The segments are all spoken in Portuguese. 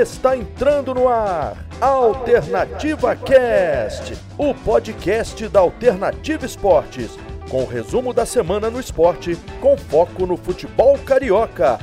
Está entrando no ar Alternativa Cast, o podcast da Alternativa Esportes, com o resumo da semana no esporte, com foco no futebol carioca.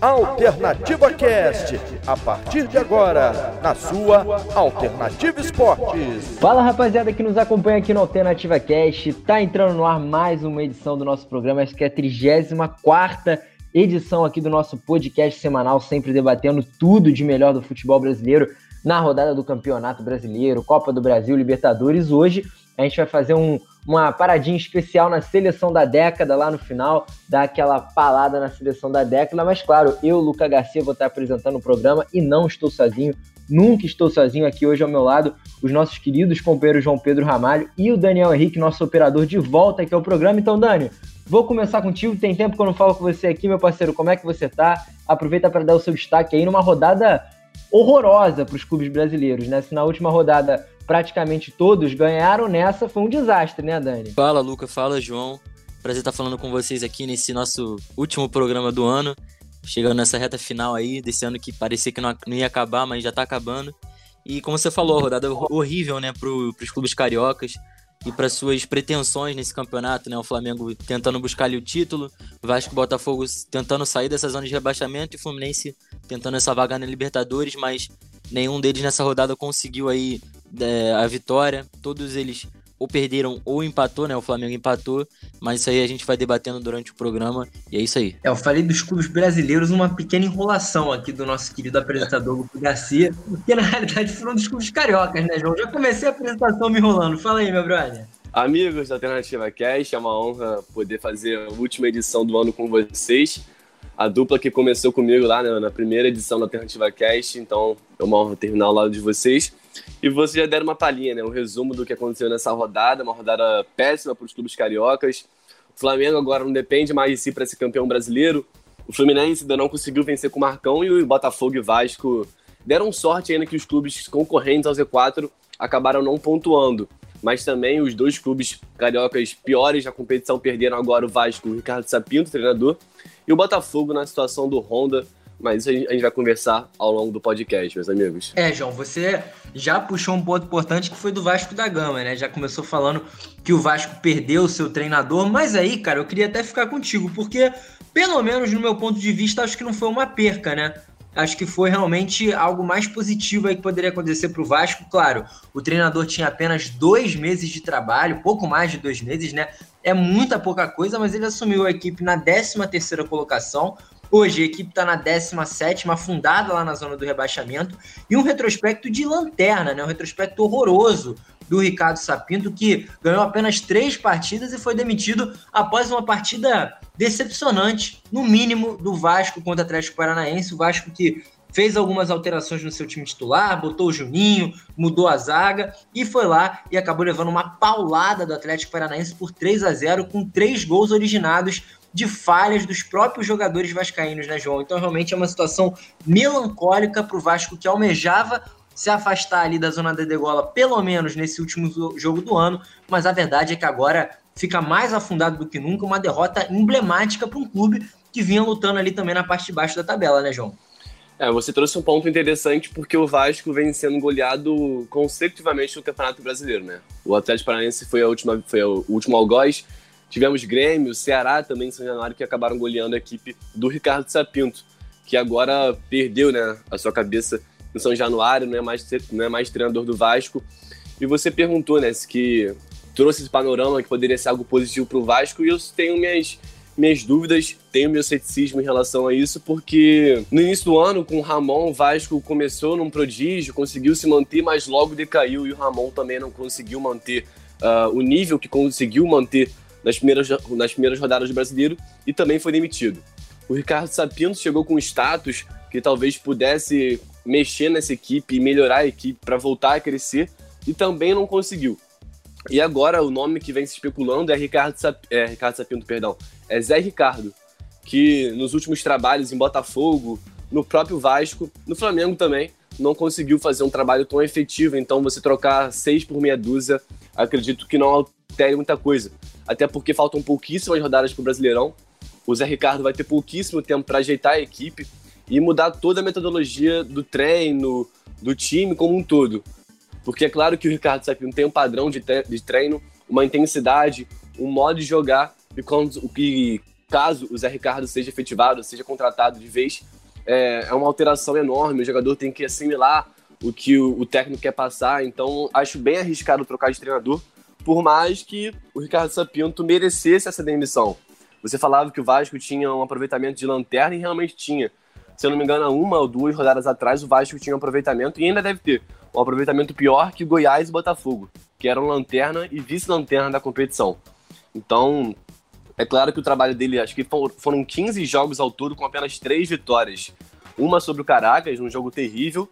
Alternativa Cast, a partir de agora, na sua Alternativa Esportes. Fala rapaziada que nos acompanha aqui no Alternativa Cast, tá entrando no ar mais uma edição do nosso programa, acho que é a 34 edição aqui do nosso podcast semanal, sempre debatendo tudo de melhor do futebol brasileiro na rodada do Campeonato Brasileiro, Copa do Brasil, Libertadores. Hoje a gente vai fazer um, uma paradinha especial na seleção da década lá no final, dar aquela palada na seleção da década, mas claro, eu, Luca Garcia, vou estar apresentando o programa e não estou sozinho, nunca estou sozinho aqui hoje ao meu lado, os nossos queridos companheiros João Pedro Ramalho e o Daniel Henrique, nosso operador de volta aqui ao programa. Então, Dani, Vou começar contigo, tem tempo que eu não falo com você aqui, meu parceiro. Como é que você tá? Aproveita para dar o seu destaque aí numa rodada horrorosa para os clubes brasileiros, né? Se na última rodada praticamente todos ganharam, nessa foi um desastre, né, Dani? Fala, Luca. Fala, João. Prazer estar falando com vocês aqui nesse nosso último programa do ano. Chegando nessa reta final aí, desse ano que parecia que não, ia acabar, mas já tá acabando. E como você falou, rodada horrível, né, para os clubes cariocas e para suas pretensões nesse campeonato, né? O Flamengo tentando buscar ali o título, Vasco e Botafogo tentando sair dessa zona de rebaixamento e Fluminense tentando essa vaga na Libertadores, mas nenhum deles nessa rodada conseguiu aí é, a vitória. Todos eles ou perderam ou empatou, né? O Flamengo empatou, mas isso aí a gente vai debatendo durante o programa e é isso aí. É, eu falei dos clubes brasileiros, uma pequena enrolação aqui do nosso querido apresentador Luco Garcia, que na realidade foram dos clubes cariocas, né, João? Já comecei a apresentação me enrolando. Fala aí, meu brother. Amigos da Alternativa Cast, é uma honra poder fazer a última edição do ano com vocês. A dupla que começou comigo lá né, na primeira edição da Alternativa Cast, então é uma honra terminar ao lado de vocês. E vocês já deram uma palhinha, né? Um resumo do que aconteceu nessa rodada, uma rodada péssima para os clubes cariocas. O Flamengo agora não depende mais de si para ser campeão brasileiro. O Fluminense ainda não conseguiu vencer com o Marcão e o Botafogo e Vasco deram sorte ainda que os clubes concorrentes ao Z4 acabaram não pontuando. Mas também os dois clubes cariocas piores da competição perderam agora o Vasco, o Ricardo Sapinto, treinador, e o Botafogo na situação do Honda, mas isso a gente vai conversar ao longo do podcast, meus amigos. É, João, você já puxou um ponto importante que foi do Vasco da Gama, né? Já começou falando que o Vasco perdeu o seu treinador, mas aí, cara, eu queria até ficar contigo, porque, pelo menos no meu ponto de vista, acho que não foi uma perca, né? Acho que foi realmente algo mais positivo aí que poderia acontecer para o Vasco. Claro, o treinador tinha apenas dois meses de trabalho, pouco mais de dois meses, né? É muita pouca coisa, mas ele assumiu a equipe na 13 terceira colocação, Hoje a equipe está na 17, afundada lá na zona do rebaixamento, e um retrospecto de lanterna, né? um retrospecto horroroso do Ricardo Sapinto, que ganhou apenas três partidas e foi demitido após uma partida decepcionante, no mínimo, do Vasco contra o Atlético Paranaense. O Vasco que fez algumas alterações no seu time titular, botou o Juninho, mudou a zaga e foi lá e acabou levando uma paulada do Atlético Paranaense por 3 a 0 com três gols originados de falhas dos próprios jogadores vascaínos, né, João? Então, realmente é uma situação melancólica para o Vasco que almejava se afastar ali da zona da degola, pelo menos nesse último jogo do ano, mas a verdade é que agora fica mais afundado do que nunca, uma derrota emblemática para um clube que vinha lutando ali também na parte de baixo da tabela, né, João? É, você trouxe um ponto interessante porque o Vasco vem sendo goleado consecutivamente no Campeonato Brasileiro, né? O Atlético Paranaense foi, a última, foi o último algoz, Tivemos Grêmio, Ceará também em São Januário que acabaram goleando a equipe do Ricardo Sapinto, que agora perdeu né, a sua cabeça em São Januário, não é mais, não é mais treinador do Vasco. E você perguntou, né, se que trouxe esse panorama que poderia ser algo positivo para o Vasco, e eu tenho minhas, minhas dúvidas, tenho meu ceticismo em relação a isso, porque no início do ano, com o Ramon, o Vasco começou num prodígio, conseguiu se manter, mas logo decaiu, e o Ramon também não conseguiu manter uh, o nível que conseguiu manter nas primeiras, nas primeiras rodadas do brasileiro e também foi demitido. O Ricardo Sapinto chegou com status que talvez pudesse mexer nessa equipe e melhorar a equipe para voltar a crescer e também não conseguiu. E agora o nome que vem se especulando é Ricardo, Sap... é, Ricardo Sapinto, perdão, é Zé Ricardo, que nos últimos trabalhos em Botafogo, no próprio Vasco, no Flamengo também, não conseguiu fazer um trabalho tão efetivo. Então você trocar seis por meia dúzia, acredito que não altere muita coisa até porque faltam pouquíssimas rodadas para o Brasileirão. O Zé Ricardo vai ter pouquíssimo tempo para ajeitar a equipe. e mudar toda a metodologia do treino, do time como um todo. Porque é claro que o Ricardo Sapino tem um padrão de, treino, uma intensidade, um modo de jogar, e, quando, caso o Zé Ricardo seja efetivado, seja contratado de vez, é, é uma alteração enorme, o jogador tem que assimilar o que o técnico quer passar, então acho bem arriscado trocar de treinador, por mais que o Ricardo Sapinto merecesse essa demissão. Você falava que o Vasco tinha um aproveitamento de lanterna e realmente tinha. Se eu não me engano, uma ou duas rodadas atrás, o Vasco tinha um aproveitamento e ainda deve ter um aproveitamento pior que Goiás e Botafogo, que eram lanterna e vice-lanterna da competição. Então, é claro que o trabalho dele, acho que foram 15 jogos ao todo com apenas três vitórias. Uma sobre o Caracas, num jogo terrível,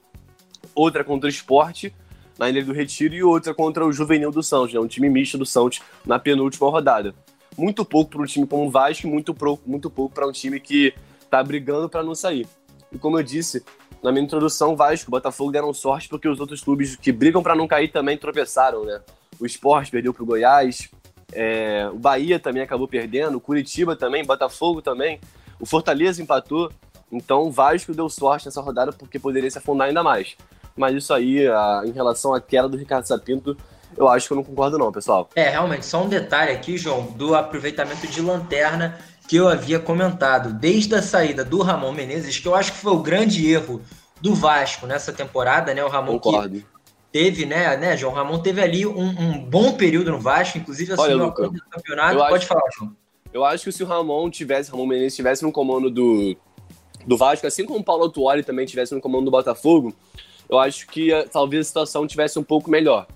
outra contra o Esporte, na Ilha do Retiro, e outra contra o Juvenil do Santos, né, um time misto do Santos, na penúltima rodada. Muito pouco para um time como o Vasco, muito, muito pouco para um time que está brigando para não sair. E como eu disse, na minha introdução, Vasco e Botafogo deram sorte porque os outros clubes que brigam para não cair também tropeçaram, né? O Esporte perdeu para o Goiás, é, o Bahia também acabou perdendo, o Curitiba também, Botafogo também, o Fortaleza empatou. Então o Vasco deu sorte nessa rodada porque poderia se afundar ainda mais. Mas isso aí, a, em relação à queda do Ricardo Sapinto, eu acho que eu não concordo não, pessoal. É, realmente, só um detalhe aqui, João, do aproveitamento de lanterna que eu havia comentado desde a saída do Ramon Menezes, que eu acho que foi o grande erro do Vasco nessa temporada, né? O Ramon Concordo. que teve, né, né, João Ramon teve ali um, um bom período no Vasco, inclusive assumiu a conta do campeonato. Pode acho, falar, João. Eu acho que se o Ramon tivesse, Ramon Menezes tivesse no comando do, do Vasco, assim como o Paulo Tuori também tivesse no comando do Botafogo, eu acho que eh, talvez a situação tivesse um pouco melhor.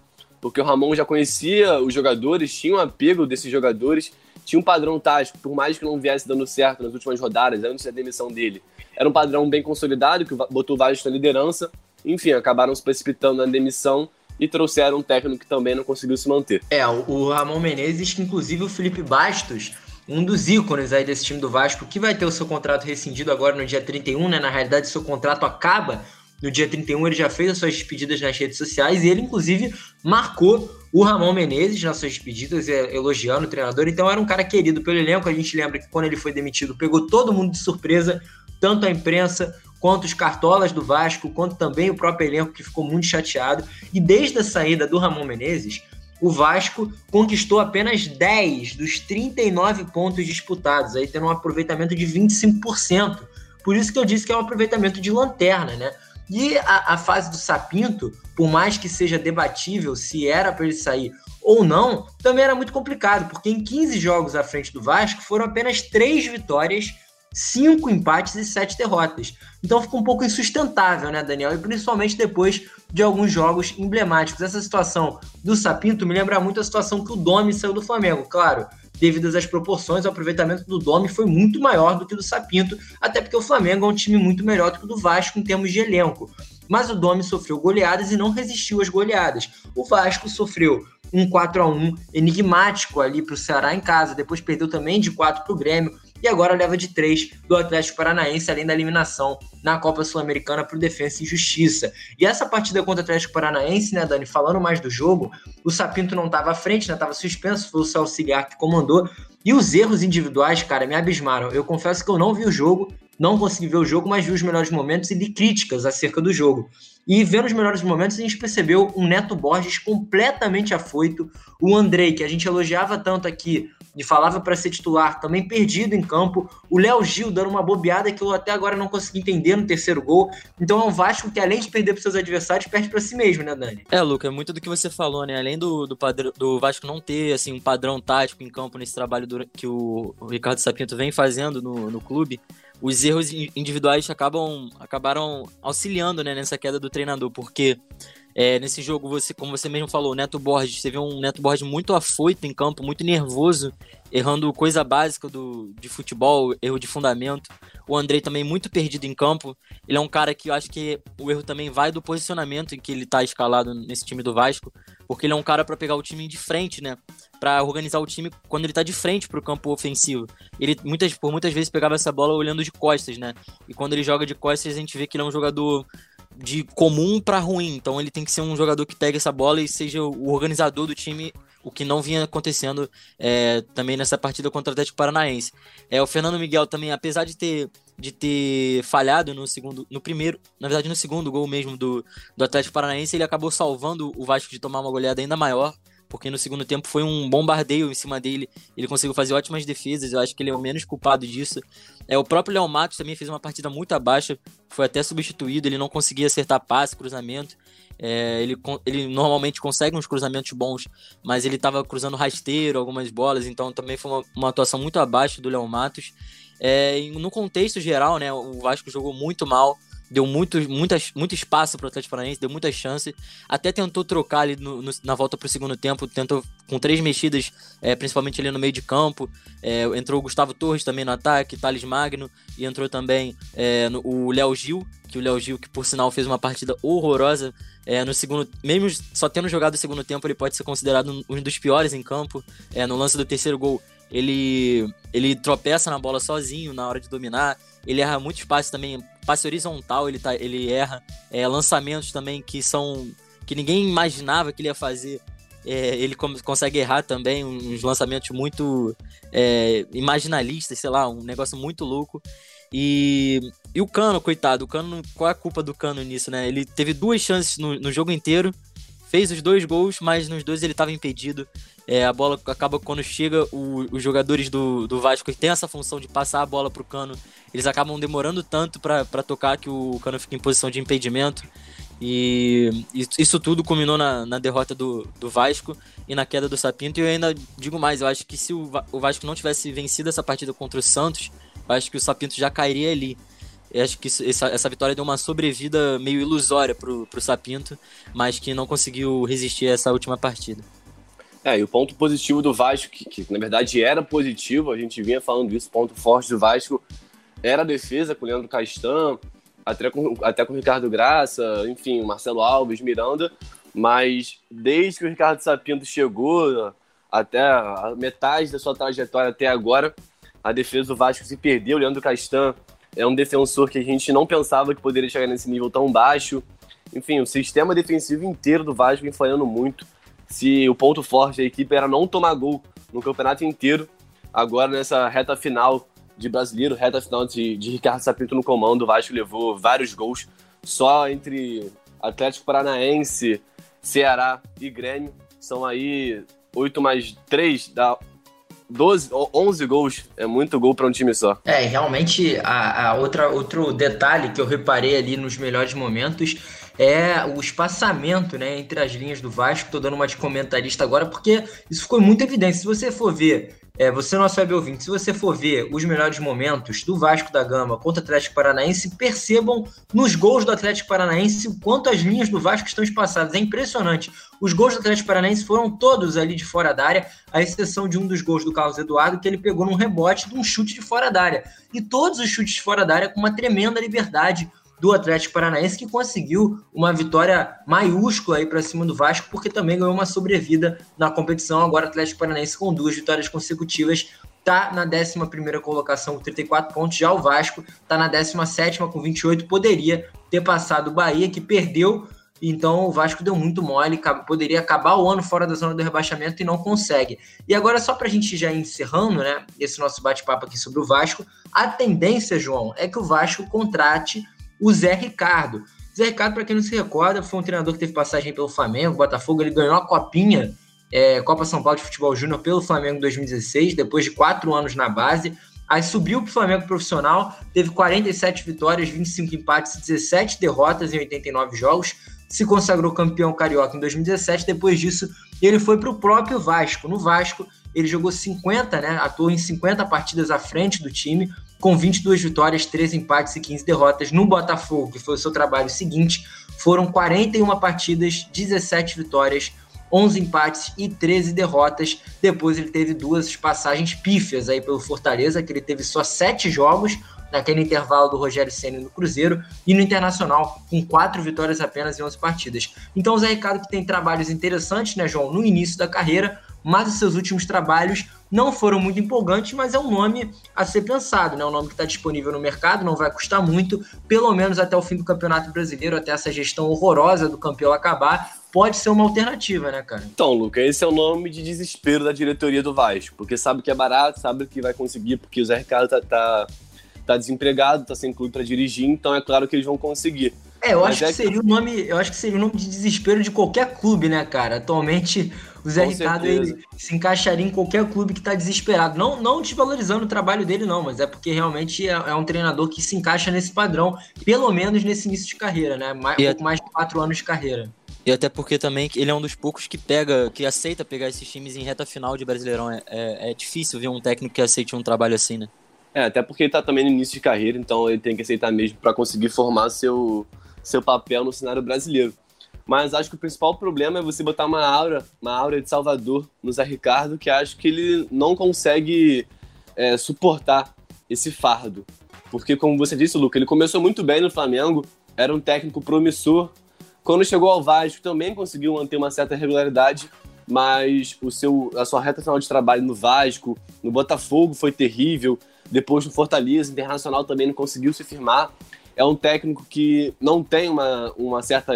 Porque o Ramon já conhecia os jogadores, tinha um apego desses jogadores, tinha um padrão tático, por mais que não viesse dando certo nas últimas rodadas, antes da demissão dele. Era um padrão bem consolidado, que botou o Vasco na liderança. Enfim, acabaram se precipitando na demissão e trouxeram um técnico que também não conseguiu se manter. É, o Ramon Menezes, que inclusive o Felipe Bastos, um dos ícones aí desse time do Vasco, que vai ter o seu contrato rescindido agora no dia 31, né? Na realidade, seu contrato acaba no dia 31, ele já fez as suas despedidas nas redes sociais e ele, inclusive, marcou o Ramon Menezes nas suas despedidas, é, elogiando o treinador. Então, era um cara querido pelo elenco. A gente lembra que quando ele foi demitido, pegou todo mundo de surpresa, tanto a imprensa quanto os cartolas do Vasco, quanto também o próprio elenco que ficou muito chateado. E desde a saída do Ramon Menezes, o Vasco conquistou apenas 10 dos 39 pontos disputados, aí tendo um aproveitamento de 25%. Por isso que eu disse que é um aproveitamento de lanterna, né? E a, a fase do Sapinto, por mais que seja debatível se era para ele sair ou não, também era muito complicado, porque em 15 jogos à frente do Vasco foram apenas 3 vitórias, 5 empates e 7 derrotas. Então ficou um pouco insustentável, né, Daniel? E principalmente depois de alguns jogos emblemáticos. Essa situação do Sapinto me lembra muito a situação que o Domi saiu do Flamengo. Claro, devido às proporções, o aproveitamento do Domi foi muito maior do que do Sapinto, até porque o Flamengo é um time muito melhor do que o do Vasco em termos de elenco. Mas o Domi sofreu goleadas e não resistiu às goleadas. O Vasco sofreu um 4 a 1 enigmático ali para o Ceará em casa, depois perdeu também de 4 para o Grêmio e agora leva de 3 do Atlético Paranaense, além da eliminação na Copa Sul-Americana para o Defensa e Justiça. E essa partida contra o Atlético Paranaense, né, Dani, falando mais do jogo, o Sapinto não estava à frente, né, estava suspenso, foi o Celso Cigar que comandou, e os erros individuais, cara, me abismaram. Eu confesso que eu não vi o jogo, não consegui ver o jogo, mas vi os melhores momentos e li críticas acerca do jogo. E vendo os melhores momentos, a gente percebeu um Neto Borges completamente afoito, o Andrei, que a gente elogiava tanto aqui e falava para ser titular, também perdido em campo. O Léo Gil dando uma bobeada que eu até agora não consegui entender no terceiro gol. Então é um Vasco que, além de perder para seus adversários, perde para si mesmo, né, Dani? É, Luca, é muito do que você falou, né? Além do, do, do Vasco não ter assim, um padrão tático em campo nesse trabalho do, que o, o Ricardo Sapinto vem fazendo no, no clube, os erros individuais acabam acabaram auxiliando né, nessa queda do treinador, porque é, nesse jogo, você, como você mesmo falou, o Neto Borges, viu um Neto Borges muito afoito em campo, muito nervoso, errando coisa básica do, de futebol, erro de fundamento. O Andrei também muito perdido em campo. Ele é um cara que eu acho que o erro também vai do posicionamento em que ele está escalado nesse time do Vasco, porque ele é um cara para pegar o time de frente, né? Para organizar o time quando ele está de frente para o campo ofensivo. Ele muitas, por muitas vezes pegava essa bola olhando de costas, né? E quando ele joga de costas, a gente vê que ele é um jogador de comum para ruim. Então ele tem que ser um jogador que pegue essa bola e seja o organizador do time, o que não vinha acontecendo é, também nessa partida contra o Atlético Paranaense. É, o Fernando Miguel também, apesar de ter de ter falhado no segundo, no primeiro, na verdade no segundo gol mesmo do, do Atlético Paranaense, ele acabou salvando o Vasco de tomar uma goleada ainda maior, porque no segundo tempo foi um bombardeio em cima dele, ele conseguiu fazer ótimas defesas, eu acho que ele é o menos culpado disso. É, o próprio Léo Matos também fez uma partida muito abaixo, foi até substituído, ele não conseguia acertar passe, cruzamento, é, ele, ele normalmente consegue uns cruzamentos bons, mas ele estava cruzando rasteiro, algumas bolas, então também foi uma, uma atuação muito abaixo do Léo Matos. É, no contexto geral, né, o Vasco jogou muito mal, deu muito, muitas, muito espaço para o Atlético Paranaense, deu muitas chances, até tentou trocar ali no, no, na volta para o segundo tempo, tentou com três mexidas, é, principalmente ali no meio de campo, é, entrou o Gustavo Torres também no ataque, Thales Magno, e entrou também é, no, o Léo Gil, que o Léo Gil, que por sinal fez uma partida horrorosa, é, no segundo, mesmo só tendo jogado o segundo tempo, ele pode ser considerado um dos piores em campo, é, no lance do terceiro gol, ele, ele tropeça na bola sozinho na hora de dominar. Ele erra muito espaço também. Passe horizontal ele, tá, ele erra. É, lançamentos também que são. que ninguém imaginava que ele ia fazer. É, ele consegue errar também uns lançamentos muito é, imaginalistas, sei lá, um negócio muito louco. E, e o Cano, coitado, o Cano, qual é a culpa do Cano nisso, né? Ele teve duas chances no, no jogo inteiro, fez os dois gols, mas nos dois ele estava impedido. É, a bola acaba quando chega, o, os jogadores do, do Vasco que tem essa função de passar a bola pro Cano, eles acabam demorando tanto para tocar que o Cano fica em posição de impedimento. E isso tudo culminou na, na derrota do, do Vasco e na queda do Sapinto. E eu ainda digo mais, eu acho que se o, o Vasco não tivesse vencido essa partida contra o Santos, eu acho que o Sapinto já cairia ali. Eu acho que essa, essa vitória deu uma sobrevida meio ilusória pro, pro Sapinto, mas que não conseguiu resistir a essa última partida. É, e o ponto positivo do Vasco, que, que, na verdade era positivo, a gente vinha falando disso, ponto forte do Vasco era a defesa com o Leandro Castan, até com, até com o Ricardo Graça, enfim, Marcelo Alves, Miranda, mas desde que o Ricardo Sapinto chegou, até a metade da sua trajetória até agora, a defesa do Vasco se perdeu. O Leandro Castan é um defensor que a gente não pensava que poderia chegar nesse nível tão baixo. Enfim, o sistema defensivo inteiro do Vasco falhando muito se o ponto forte da equipe era não tomar gol no campeonato inteiro. Agora, nessa reta final de brasileiro, reta final de, de Ricardo Sapinto no comando, o Vasco levou vários gols só entre Atlético Paranaense, Ceará e Grêmio. São aí 8 mais 3, dá 12, 11 gols. É muito gol para um time só. É, realmente, a, a outra, outro detalhe que eu reparei ali nos melhores momentos é o espaçamento né, entre as linhas do Vasco. Estou dando uma de comentarista agora, porque isso ficou muito evidente. Se você for ver, é, você nosso web ouvinte, se você for ver os melhores momentos do Vasco da Gama contra o Atlético Paranaense, percebam nos gols do Atlético Paranaense o quanto as linhas do Vasco estão espaçadas. É impressionante. Os gols do Atlético Paranaense foram todos ali de fora da área, à exceção de um dos gols do Carlos Eduardo, que ele pegou num rebote de um chute de fora da área. E todos os chutes de fora da área com uma tremenda liberdade do Atlético Paranaense, que conseguiu uma vitória maiúscula aí para cima do Vasco, porque também ganhou uma sobrevida na competição. Agora, o Atlético Paranaense, com duas vitórias consecutivas, está na 11 colocação com 34 pontos. Já o Vasco está na 17 com 28. Poderia ter passado o Bahia, que perdeu. Então o Vasco deu muito mole, poderia acabar o ano fora da zona do rebaixamento e não consegue. E agora, só para a gente já encerrando né, esse nosso bate-papo aqui sobre o Vasco, a tendência, João, é que o Vasco contrate o Zé Ricardo. Zé Ricardo, para quem não se recorda, foi um treinador que teve passagem pelo Flamengo, Botafogo, ele ganhou a copinha, é, Copa São Paulo de Futebol Júnior pelo Flamengo em 2016, depois de quatro anos na base. Aí subiu para o Flamengo profissional, teve 47 vitórias, 25 empates, 17 derrotas em 89 jogos, se consagrou campeão carioca em 2017. Depois disso, ele foi para o próprio Vasco. No Vasco, ele jogou 50, né? Atuou em 50 partidas à frente do time, com 22 vitórias, 13 empates e 15 derrotas. No Botafogo, que foi o seu trabalho seguinte, foram 41 partidas, 17 vitórias, 11 empates e 13 derrotas. Depois ele teve duas passagens pífias aí pelo Fortaleza, que ele teve só 7 jogos naquele intervalo do Rogério Senna no Cruzeiro e no Internacional, com quatro vitórias apenas em 11 partidas. Então o Zé Ricardo que tem trabalhos interessantes, né, João, no início da carreira, mas os seus últimos trabalhos não foram muito empolgantes, mas é um nome a ser pensado, né? Um nome que está disponível no mercado, não vai custar muito, pelo menos até o fim do Campeonato Brasileiro, até essa gestão horrorosa do campeão acabar, pode ser uma alternativa, né, cara? Então, Luca, esse é o nome de desespero da diretoria do Vasco, porque sabe que é barato, sabe que vai conseguir, porque o Zé Ricardo tá, tá, tá desempregado, tá sem clube para dirigir, então é claro que eles vão conseguir. É, eu Mas acho é que seria o nome, eu acho que seria o nome de desespero de qualquer clube, né, cara? Atualmente o Zé Com Ricardo ele se encaixaria em qualquer clube que está desesperado. Não, não desvalorizando o trabalho dele, não, mas é porque realmente é, é, um treinador que se encaixa nesse padrão, pelo menos nesse início de carreira, né? Mais, um pouco mais de quatro anos de carreira. E até porque também ele é um dos poucos que pega, que aceita pegar esses times em reta final de Brasileirão. É, é, é difícil ver um técnico que aceite um trabalho assim, né? É, até porque ele tá também no início de carreira, então ele tem que aceitar mesmo para conseguir formar seu, seu papel no cenário brasileiro. Mas acho que o principal problema é você botar uma aura, uma aura de Salvador no Zé Ricardo, que acho que ele não consegue é, suportar esse fardo. Porque, como você disse, Luca, ele começou muito bem no Flamengo, era um técnico promissor. Quando chegou ao Vasco, também conseguiu manter uma certa regularidade, mas o seu, a sua reta final de trabalho no Vasco, no Botafogo foi terrível. Depois no Fortaleza, Internacional também não conseguiu se firmar. É um técnico que não tem uma, uma certa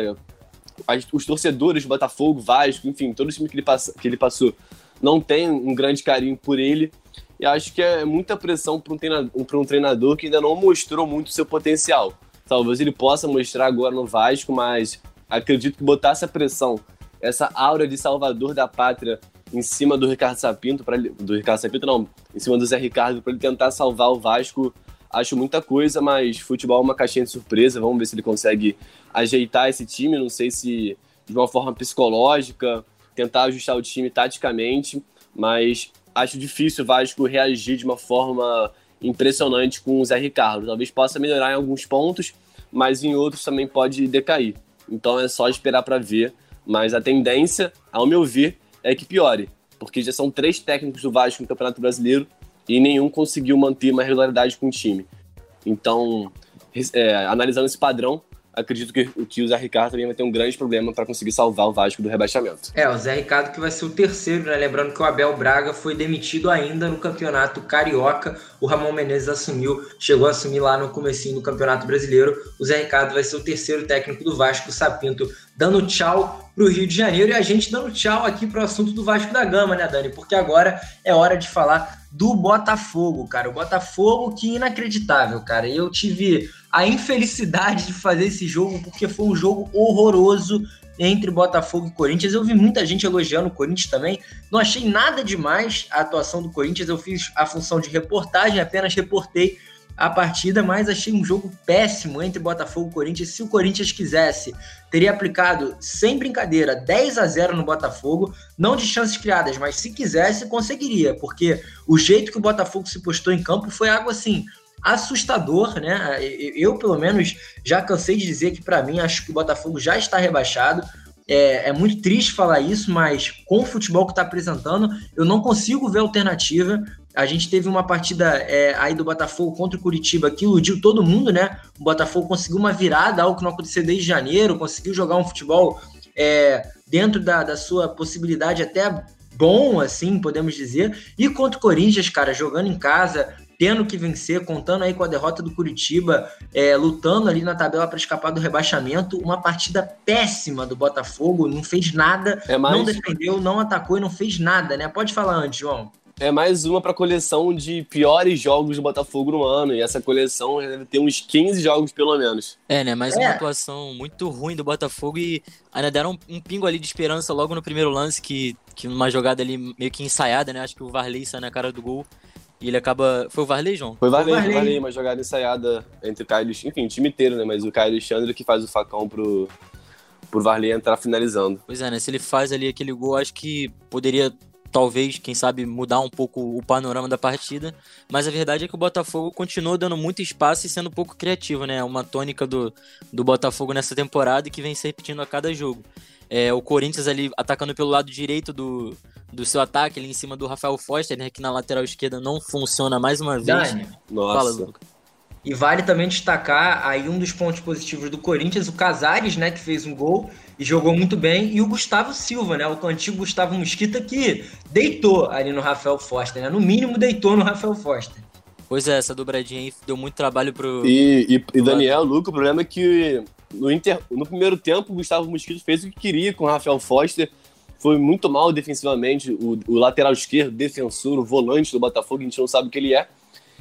os torcedores do Botafogo, Vasco, enfim, todo o time que ele, que ele passou não tem um grande carinho por ele. E acho que é muita pressão para um, treinador, um treinador que ainda não mostrou muito seu potencial. Talvez ele possa mostrar agora no Vasco, mas acredito que botar essa pressão, essa aura de salvador da pátria em cima do Ricardo Sapinto, pra, do Ricardo Sapinto não, em cima do Zé Ricardo, para ele tentar salvar o Vasco, acho muita coisa, mas futebol é uma caixinha de surpresa. Vamos ver se ele consegue ajeitar esse time. Não sei se de uma forma psicológica, tentar ajustar o time taticamente, mas acho difícil o Vasco reagir de uma forma impressionante com o Zé Ricardo. Talvez possa melhorar em alguns pontos, mas em outros também pode decair. Então é só esperar para ver. Mas a tendência, ao meu ver, é que piore, porque já são três técnicos do Vasco no Campeonato Brasileiro e nenhum conseguiu manter uma regularidade com o time. Então, é, analisando esse padrão, acredito que, que o Zé Ricardo também vai ter um grande problema para conseguir salvar o Vasco do rebaixamento. É, o Zé Ricardo que vai ser o terceiro, né? Lembrando que o Abel Braga foi demitido ainda no campeonato carioca. O Ramon Menezes assumiu, chegou a assumir lá no comecinho do Campeonato Brasileiro. O Zé Ricardo vai ser o terceiro técnico do Vasco, o Sapinto dando tchau para o Rio de Janeiro e a gente dando tchau aqui para o assunto do Vasco da Gama, né, Dani? Porque agora é hora de falar do Botafogo, cara. O Botafogo que inacreditável, cara. Eu tive a infelicidade de fazer esse jogo porque foi um jogo horroroso entre Botafogo e Corinthians. Eu vi muita gente elogiando o Corinthians também. Não achei nada demais a atuação do Corinthians. Eu fiz a função de reportagem, apenas reportei a partida, mas achei um jogo péssimo entre Botafogo e Corinthians. Se o Corinthians quisesse, teria aplicado, sem brincadeira, 10 a 0 no Botafogo, não de chances criadas, mas se quisesse, conseguiria, porque o jeito que o Botafogo se postou em campo foi algo assim assustador, né? Eu, pelo menos, já cansei de dizer que, para mim, acho que o Botafogo já está rebaixado. É, é, muito triste falar isso, mas com o futebol que está apresentando, eu não consigo ver alternativa. A gente teve uma partida é, aí do Botafogo contra o Curitiba que iludiu todo mundo, né? O Botafogo conseguiu uma virada, algo que não aconteceu desde janeiro, conseguiu jogar um futebol é, dentro da, da sua possibilidade até bom, assim, podemos dizer. E contra o Corinthians, cara, jogando em casa, tendo que vencer, contando aí com a derrota do Curitiba, é, lutando ali na tabela para escapar do rebaixamento. Uma partida péssima do Botafogo, não fez nada, é mais... não defendeu, não atacou e não fez nada, né? Pode falar antes, João é mais uma para coleção de piores jogos do Botafogo no ano. E essa coleção deve ter uns 15 jogos pelo menos. É, né? Mais é. uma atuação muito ruim do Botafogo e ainda deram um, um, pingo ali de esperança logo no primeiro lance, que, que uma jogada ali meio que ensaiada, né? Acho que o Varley saiu na cara do gol. E ele acaba. Foi o Varley, João? Foi o Varley, o Varley, uma jogada ensaiada entre o Caio Enfim, o time inteiro, né? Mas o Caio Alexandre que faz o facão pro, pro Varley entrar finalizando. Pois é, né? Se ele faz ali aquele gol, acho que poderia talvez, quem sabe, mudar um pouco o panorama da partida. Mas a verdade é que o Botafogo continuou dando muito espaço e sendo um pouco criativo, né? Uma tônica do, do Botafogo nessa temporada e que vem se repetindo a cada jogo. É, o Corinthians ali atacando pelo lado direito do, do seu ataque, ali em cima do Rafael Foster, né? Que na lateral esquerda não funciona mais uma vez. Dani, Nossa. Fala, Luca. E vale também destacar aí um dos pontos positivos do Corinthians, o Casares, né, que fez um gol e jogou muito bem, e o Gustavo Silva, né, o antigo Gustavo Mosquita, que deitou ali no Rafael Foster, né, no mínimo deitou no Rafael Foster. Pois é, essa dobradinha aí deu muito trabalho pro. E, e, e Daniel, Luca, o problema é que no, inter... no primeiro tempo o Gustavo Mosquito fez o que queria com o Rafael Foster, foi muito mal defensivamente, o, o lateral esquerdo, defensor, o volante do Botafogo, a gente não sabe o que ele é.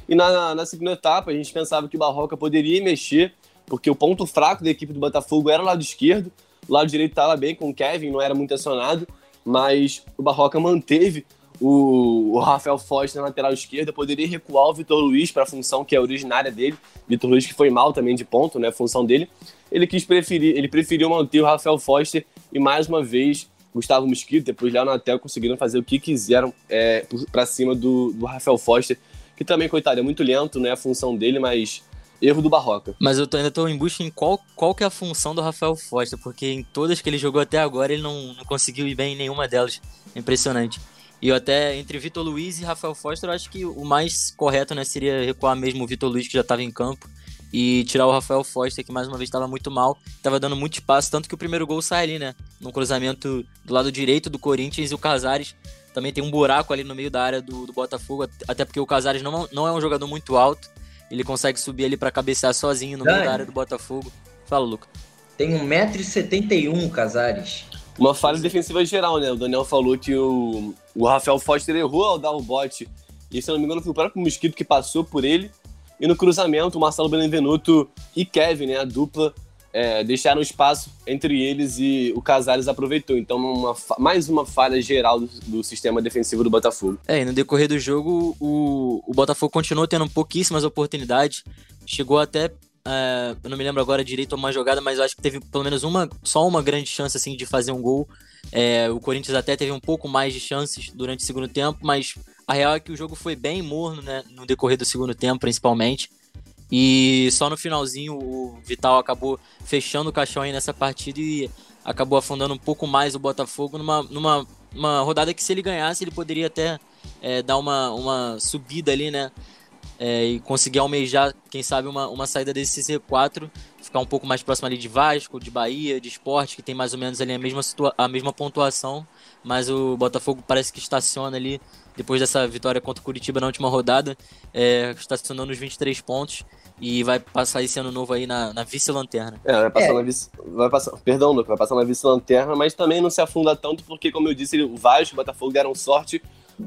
E na, na segunda etapa, a gente pensava que o Barroca poderia mexer, porque o ponto fraco da equipe do Botafogo era o lado esquerdo, o lado direito estava bem com o Kevin, não era muito acionado, mas o Barroca manteve o, Rafael Foster na lateral esquerda, poderia recuar o Vitor Luiz para a função que é originária dele. Vitor Luiz que foi mal também de ponto, né, função dele. Ele quis preferir, ele preferiu manter o Rafael Foster e mais uma vez Gustavo Mosquito, depois Léo Natel conseguiram fazer o que quiseram é, para cima do, do Rafael Foster, que também, coitado, é muito lento, né, a função dele, mas erro do Barroca. Mas eu tô, ainda tô em busca em qual, qual que é a função do Rafael Foster, porque em todas que ele jogou até agora ele não, não conseguiu ir bem em nenhuma delas. Impressionante. E eu até, entre Vitor Luiz e Rafael Foster, eu acho que o mais correto né, seria recuar mesmo o Vitor Luiz, que já estava em campo, e tirar o Rafael Foster, que mais uma vez estava muito mal, estava dando muito espaço, tanto que o primeiro gol sai ali, né? No cruzamento do lado direito do Corinthians e o Casares também tem um buraco ali no meio da área do, do Botafogo, até porque o Casares não, não é um jogador muito alto, ele consegue subir ali para cabecear sozinho no meio da área do Botafogo. Fala, Luca. Tem 1,71m, Casares. Uma falha defensiva geral, né? O Daniel falou que o, o Rafael Foster errou ao dar o bote. E se eu não me engano, foi o próprio Mosquito que passou por ele. E no cruzamento, o Marcelo Benevenuto e Kevin, né, a dupla, é, deixaram espaço entre eles e o Casares aproveitou. Então, uma, mais uma falha geral do, do, sistema defensivo do Botafogo. É, e no decorrer do jogo, o, o Botafogo continuou tendo pouquíssimas oportunidades. Chegou até Uh, eu não me lembro agora direito uma jogada, mas acho que teve pelo menos uma, só uma grande chance assim de fazer um gol. É, o Corinthians até teve um pouco mais de chances durante o segundo tempo, mas a real é que o jogo foi bem morno, né, no decorrer do segundo tempo, principalmente. E só no finalzinho o Vital acabou fechando o caixão aí nessa partida e acabou afundando um pouco mais o Botafogo numa, numa uma rodada que se ele ganhasse ele poderia até é, dar uma, uma subida ali, né? é, e conseguir almejar, quem sabe, uma, uma saída desse C4, ficar um pouco mais próximo ali de Vasco, de Bahia, de Esporte, que tem mais ou menos ali a mesma, a mesma pontuação, mas o Botafogo parece que estaciona ali, depois dessa vitória contra o Curitiba na última rodada, é, estacionando os 23 pontos e vai passar esse ano novo aí na, na vice-lanterna. É, vai passar é. na vice. Vai passar, perdão, Luca, vai passar na vice-lanterna, mas também não se afunda tanto, porque, como eu disse, o Vasco e o Botafogo deram sorte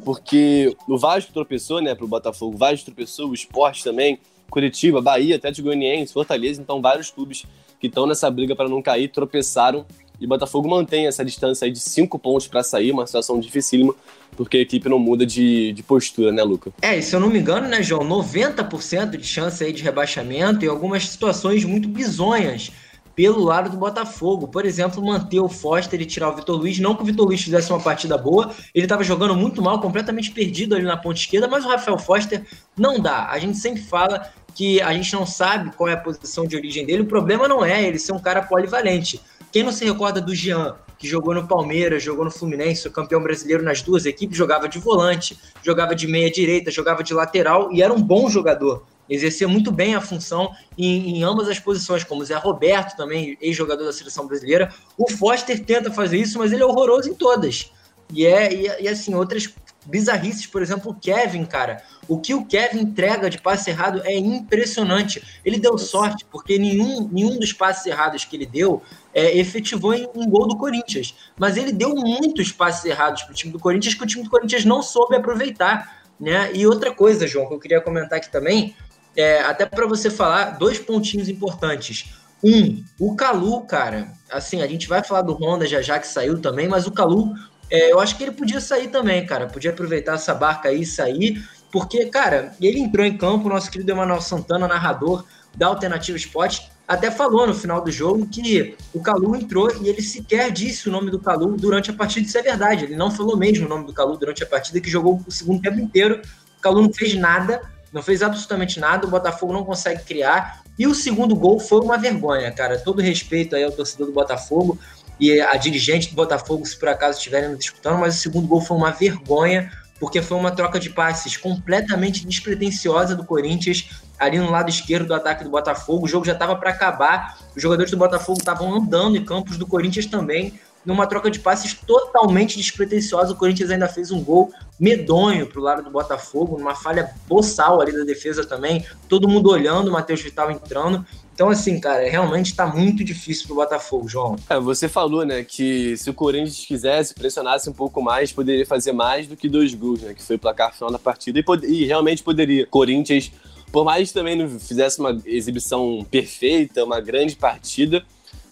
porque o Vasco tropeçou, né, pro Botafogo, o Vasco tropeçou, o Esporte também, Curitiba, Bahia, Atlético Goianiense, Fortaleza, então vários clubes que estão nessa briga para não cair tropeçaram e o Botafogo mantém essa distância aí de cinco pontos para sair, uma situação dificílima, porque a equipe não muda de, de postura, né, Luca? É, e se eu não me engano, né, João, 90% de chance aí de rebaixamento e algumas situações muito bizonhas pelo lado do Botafogo. Por exemplo, manter o Foster e tirar o Vitor Luiz. Não que o Vitor Luiz fizesse uma partida boa, ele estava jogando muito mal, completamente perdido ali na ponta esquerda, mas o Rafael Foster não dá. A gente sempre fala que a gente não sabe qual é a posição de origem dele. O problema não é ele ser um cara polivalente. Quem não se recorda do Jean, que jogou no Palmeiras, jogou no Fluminense, campeão brasileiro nas duas equipes, jogava de volante, jogava de meia direita, jogava de lateral e era um bom jogador exercia muito bem a função em, em, ambas as posições, como o Zé Roberto, também ex-jogador da seleção brasileira. O Foster tenta fazer isso, mas ele é horroroso em todas. E é e, e assim, outras bizarrices, por exemplo, o Kevin, cara. O que o Kevin entrega de passe errado é impressionante. Ele deu sorte, porque nenhum, nenhum dos passes errados que ele deu é, efetivou em um gol do Corinthians. Mas ele deu muitos passes errados para o time do Corinthians que o time do Corinthians não soube aproveitar. Né? E outra coisa, João, que eu queria comentar aqui também, é, até para você falar dois pontinhos importantes. Um, o Calu, cara, assim, a gente vai falar do Honda já já que saiu também, mas o Calu, é, eu acho que ele podia sair também, cara, podia aproveitar essa barca aí e sair, porque, cara, ele entrou em campo, nosso querido Emanuel Santana, narrador da Alternativa Esporte, até falou no final do jogo que o Calu entrou e ele sequer disse o nome do Calu durante a partida, isso é verdade, ele não falou mesmo o nome do Calu durante a partida, que jogou o segundo tempo inteiro, o Calu não fez nada, não fez absolutamente nada, o Botafogo não consegue criar. E o segundo gol foi uma vergonha, cara. Todo respeito aí ao torcedor do Botafogo e a dirigente do Botafogo, se por acaso estiverem nos disputando, mas o segundo gol foi uma vergonha, porque foi uma troca de passes completamente despretensiosa do Corinthians ali no lado esquerdo do ataque do Botafogo. O jogo já estava para acabar, os jogadores do Botafogo estavam andando em campos do Corinthians também numa troca de passes totalmente despretensiosa. O Corinthians ainda fez um gol medonho para o lado do Botafogo, numa falha boçal ali da defesa também. Todo mundo olhando, o Matheus Vital entrando. Então, assim, cara, realmente tá muito difícil pro Botafogo, João. É, você falou, né, que se o Corinthians quisesse, pressionasse um pouco mais, poderia fazer mais do que dois gols, né? Que foi o placar final da partida. E, e realmente poderia. Corinthians, por mais que também não fizesse uma exibição perfeita, uma grande partida,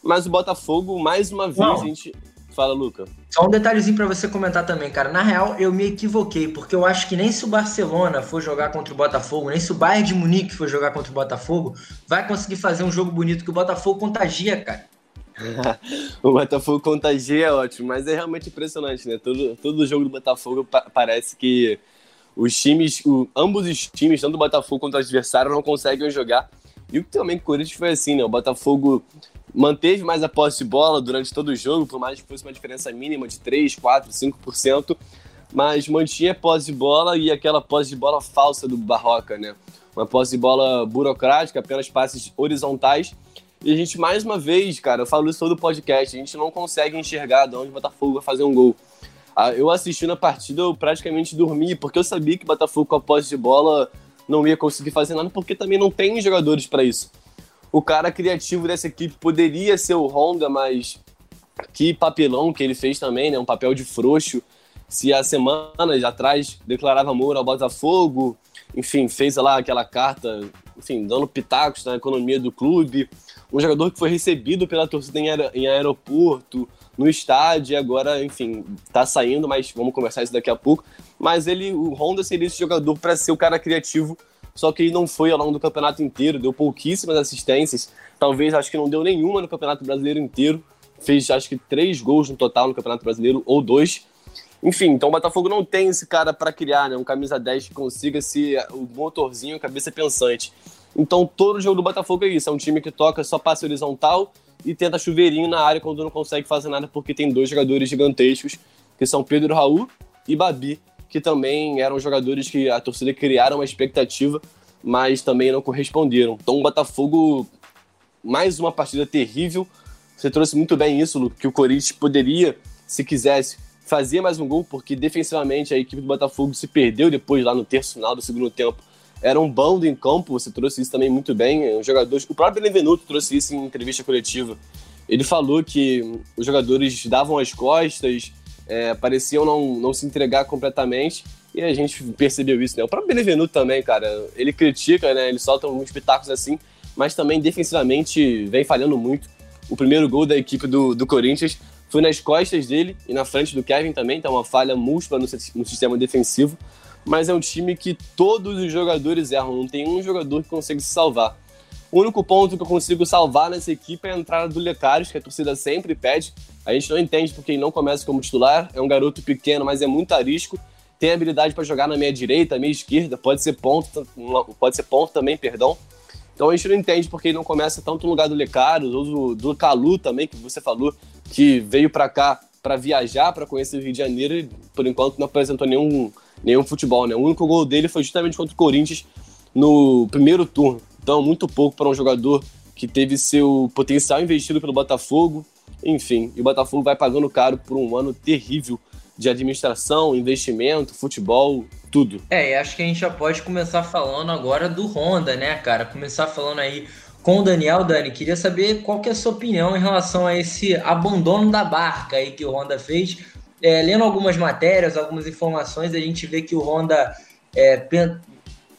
mas o Botafogo, mais uma vez, não. a gente Fala, Luca. Só um detalhezinho para você comentar também, cara. Na real, eu me equivoquei, porque eu acho que nem se o Barcelona for jogar contra o Botafogo, nem se o Bayern de Munique for jogar contra o Botafogo, vai conseguir fazer um jogo bonito que o Botafogo contagia, cara. o Botafogo contagia é ótimo, mas é realmente impressionante, né? Todo, todo jogo do Botafogo pa parece que os times, o, ambos os times, tanto o Botafogo quanto o adversário, não conseguem jogar. E o que também com o Corinthians foi assim, né? O Botafogo manteve mais a posse de bola durante todo o jogo, por mais que fosse uma diferença mínima de 3, 4, 5%, mas mantinha a posse de bola e aquela posse de bola falsa do Barroca, né? Uma posse de bola burocrática, apenas passes horizontais. E a gente, mais uma vez, cara, eu falo isso todo podcast, a gente não consegue enxergar de onde o Botafogo vai fazer um gol. Ah, eu assistindo a partida, eu praticamente dormi, porque eu sabia que o Botafogo com a posse de bola não ia conseguir fazer nada, porque também não tem jogadores para isso o cara criativo dessa equipe poderia ser o Honda, mas que papelão que ele fez também, né? Um papel de frouxo. Se há semanas atrás declarava amor ao Botafogo, enfim, fez lá aquela carta, enfim, dando pitacos na economia do clube. Um jogador que foi recebido pela torcida em, aer em aeroporto, no estádio, e agora, enfim, tá saindo, mas vamos conversar isso daqui a pouco. Mas ele, o Honda seria esse jogador para ser o cara criativo só que ele não foi ao longo do campeonato inteiro, deu pouquíssimas assistências, talvez acho que não deu nenhuma no Campeonato Brasileiro inteiro, fez acho que três gols no total no Campeonato Brasileiro, ou dois. Enfim, então o Botafogo não tem esse cara para criar, né? Um camisa 10 que consiga ser o motorzinho, a cabeça pensante. Então todo jogo do Botafogo é isso, é um time que toca só passe horizontal e tenta chuveirinho na área quando não consegue fazer nada porque tem dois jogadores gigantescos, que são Pedro Raul e Babi, que também eram jogadores que a torcida criaram uma expectativa, mas também não corresponderam. Então o Botafogo, mais uma partida terrível. Você trouxe muito bem isso, Lu, que o Corinthians poderia, se quisesse, fazer mais um gol, porque defensivamente a equipe do Botafogo se perdeu depois lá no terço final do segundo tempo. Era um bando em campo, você trouxe isso também muito bem. Os jogadores, o próprio Benvenuto trouxe isso em entrevista coletiva. Ele falou que os jogadores davam as costas, é, pareciam não, não se entregar completamente. E a gente percebeu isso, né? O próprio Benevenuto também, cara, ele critica, né? Ele solta alguns pitacos assim, mas também defensivamente vem falhando muito. O primeiro gol da equipe do, do Corinthians foi nas costas dele e na frente do Kevin também, então uma falha múltipla no, no sistema defensivo. Mas é um time que todos os jogadores erram, não tem um jogador que consegue se salvar. O único ponto que eu consigo salvar nessa equipe é a entrada do Lecários, que a torcida sempre pede. A gente não entende porque ele não começa como titular. É um garoto pequeno, mas é muito arisco. Tem habilidade para jogar na meia direita, meia esquerda, pode ser ponto, pode ser ponto também, perdão. Então a gente não entende porque ele não começa tanto no lugar do Lecários ou do, do Calu também, que você falou, que veio para cá para viajar, para conhecer o Rio de Janeiro e por enquanto não apresentou nenhum, nenhum futebol. Né? O único gol dele foi justamente contra o Corinthians no primeiro turno. Então, muito pouco para um jogador que teve seu potencial investido pelo Botafogo. Enfim, e o Botafogo vai pagando caro por um ano terrível de administração, investimento, futebol, tudo. É, acho que a gente já pode começar falando agora do Honda, né, cara? Começar falando aí com o Daniel. Dani, queria saber qual que é a sua opinião em relação a esse abandono da barca aí que o Honda fez. É, lendo algumas matérias, algumas informações, a gente vê que o Honda é,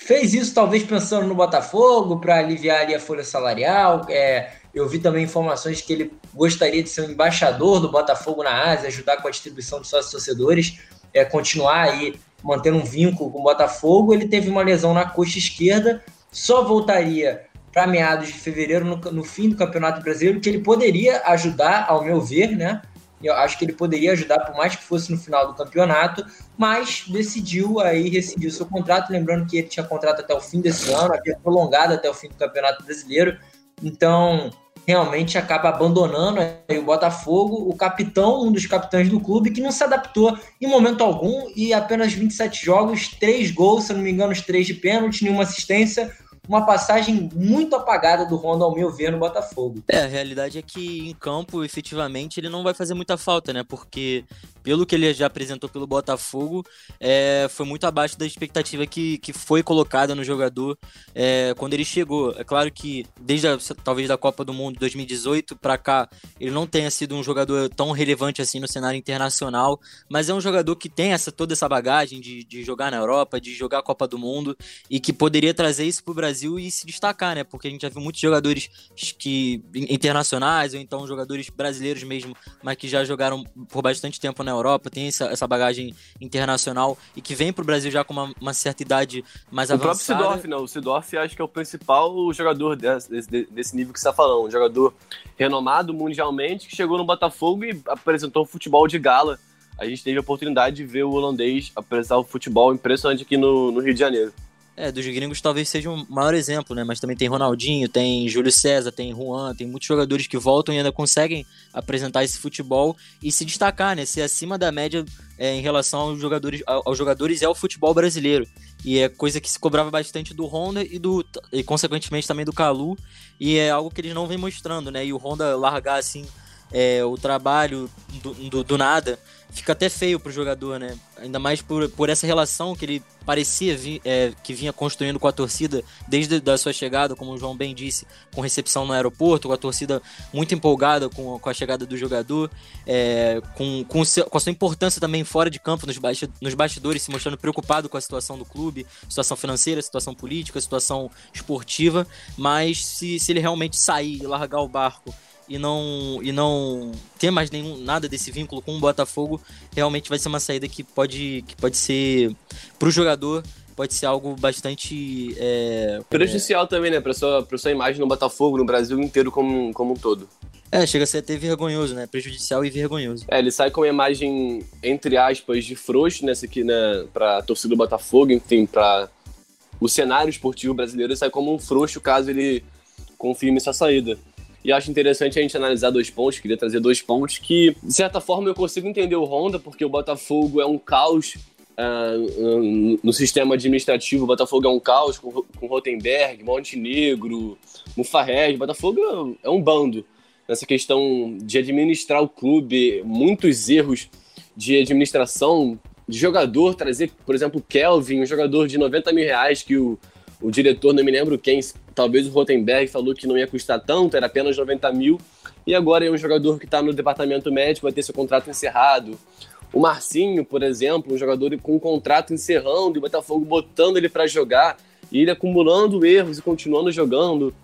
Fez isso talvez pensando no Botafogo para aliviar ali a folha salarial. É, eu vi também informações que ele gostaria de ser um embaixador do Botafogo na Ásia, ajudar com a distribuição de sócios torcedores, é, continuar aí mantendo um vínculo com o Botafogo. Ele teve uma lesão na coxa esquerda, só voltaria para meados de fevereiro, no, no, fim do Campeonato Brasileiro, que ele poderia ajudar, ao meu ver, né? Eu acho que ele poderia ajudar, por mais que fosse no final do campeonato, mas decidiu aí rescindir o seu contrato. Lembrando que ele tinha contrato até o fim desse ano, havia prolongado até o fim do Campeonato Brasileiro. Então, realmente acaba abandonando aí o Botafogo, o capitão, um dos capitães do clube, que não se adaptou em momento algum e apenas 27 jogos, 3 gols, se não me engano, os 3 de pênalti, nenhuma assistência. uma passagem muito apagada do Honda, ao meu ver, no Botafogo. É, a realidade é que em campo, efetivamente, ele não vai fazer muita falta, né? Porque, pelo que ele já apresentou pelo Botafogo, é, foi muito abaixo da expectativa que, que foi colocada no jogador é, quando ele chegou. É claro que, desde a, talvez da Copa do Mundo 2018 para cá, ele não tenha sido um jogador tão relevante assim no cenário internacional, mas é um jogador que tem essa, toda essa bagagem de, de jogar na Europa, de jogar a Copa do Mundo e que poderia trazer isso para o Brasil e se destacar, né? Porque a gente já viu muitos jogadores que internacionais ou então jogadores brasileiros mesmo, mas que já jogaram por bastante tempo na Europa, tem essa, essa bagagem internacional e que vem para o Brasil já com uma, uma, certa idade mais o avançada. O próprio Sidorf, não. O Sidorf acho que é o principal jogador desse, desse, nível que você está falando. Um jogador renomado mundialmente que chegou no Botafogo e apresentou futebol de gala. A gente teve a oportunidade de ver o holandês apresentar o futebol impressionante aqui no, no Rio de Janeiro. É, dos gringos talvez seja um maior exemplo, né? Mas também tem Ronaldinho, tem Júlio César, tem Juan, tem muitos jogadores que voltam e ainda conseguem apresentar esse futebol e se destacar, né? Ser acima da média é, em relação aos jogadores, aos jogadores e ao futebol brasileiro. E é coisa que se cobrava bastante do Honda e do e consequentemente também do Calu. E é algo que eles não vêm mostrando, né? E o Honda largar assim é, o trabalho do, do, do nada fica até feio pro jogador, né? Ainda mais por, por essa relação que ele parecia vi, é, que vinha construindo com a torcida desde a sua chegada, como o João bem disse, com recepção no aeroporto, com a torcida muito empolgada com, com a chegada do jogador, é, com, com, seu, com, a sua importância também fora de campo, nos, basti nos bastidores, se mostrando preocupado com a situação do clube, situação financeira, situação política, situação esportiva, mas se, se ele realmente sair e largar o barco e não e não ter mais nenhum nada desse vínculo com o Botafogo, realmente vai ser uma saída que pode que pode ser para o jogador pode ser algo bastante é, prejudicial é... também, né, para sua para sua imagem no Botafogo, no Brasil inteiro como como um todo. É, chega a ser até vergonhoso, né? Prejudicial e vergonhoso. É, ele sai com uma imagem, entre aspas, de frouxo nessa aqui, né? Pra torcida do Botafogo, enfim, pra o cenário esportivo brasileiro, ele sai como um frouxo caso ele confirme essa saída. E acho interessante a gente analisar dois pontos, queria trazer dois pontos que, de certa forma, eu consigo entender o Honda, porque o Botafogo é um caos uh, no sistema administrativo. O Botafogo é um caos com, com Rotenberg, Montenegro, Mufarreg. O Botafogo é um bando nessa questão de administrar o clube, muitos erros de administração, de jogador, trazer, por exemplo, Kelvin, um jogador de 90 mil reais que o o diretor, não me lembro quem, talvez o Rotenberg, falou que não ia custar tanto, era apenas 90 mil. E agora é um jogador que está no departamento médico, vai ter seu contrato encerrado. O Marcinho, por exemplo, um jogador com um contrato encerrando e o Botafogo botando ele para jogar e ele acumulando erros e continuando jogando.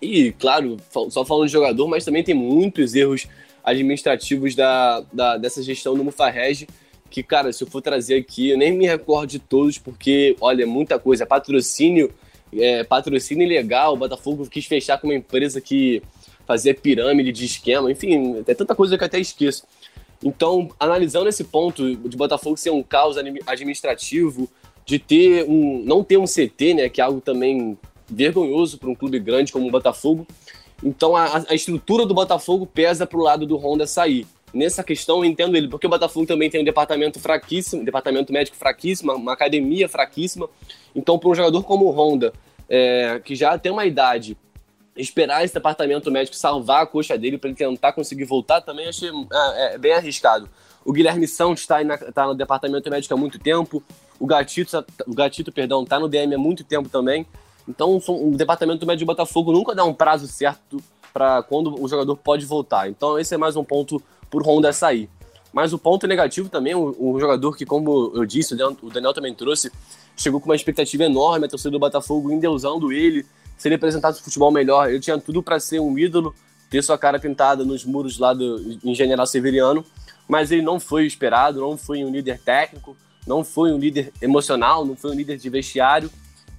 E, claro, só falando de jogador, mas também tem muitos erros administrativos da, da dessa gestão do Mufarrege que, cara, se eu for trazer aqui, eu nem me recordo de todos, porque, olha, é muita coisa. Patrocínio, é, patrocínio ilegal, o Botafogo quis fechar com uma empresa que fazia pirâmide de esquema, enfim, é tanta coisa que eu até esqueço. Então, analisando esse ponto de Botafogo ser um caos administrativo, de ter um, não ter um CT, né, que é algo também vergonhoso para um clube grande como o Botafogo. Então, a, a estrutura do Botafogo pesa para o lado do Honda sair nessa questão eu entendo ele, porque o Botafogo também tem um departamento fraquíssimo, um departamento médico fraquíssimo, uma academia fraquíssima. Então, para um jogador como o Honda, é, que já tem uma idade, esperar esse departamento médico salvar a coxa dele para ele tentar conseguir voltar também achei é, é bem arriscado. O Guilherme Santos está tá no departamento médico há muito tempo, o Gatito, o Gatito perdão, está no DM há muito tempo também. Então, o departamento médico do Botafogo nunca dá um prazo certo para quando o jogador pode voltar. Então, esse é mais um ponto por Honda sair. Mas o ponto negativo também, o jogador que, como eu disse, o Daniel também trouxe, chegou com uma expectativa enorme, a torcida do Botafogo endeusando ele, se ele apresentasse futebol melhor, ele tinha tudo para ser um ídolo, ter sua cara pintada nos muros lá do, em General Severiano, mas ele não foi esperado, não foi um líder técnico, não foi um líder emocional, não foi um líder de vestiário,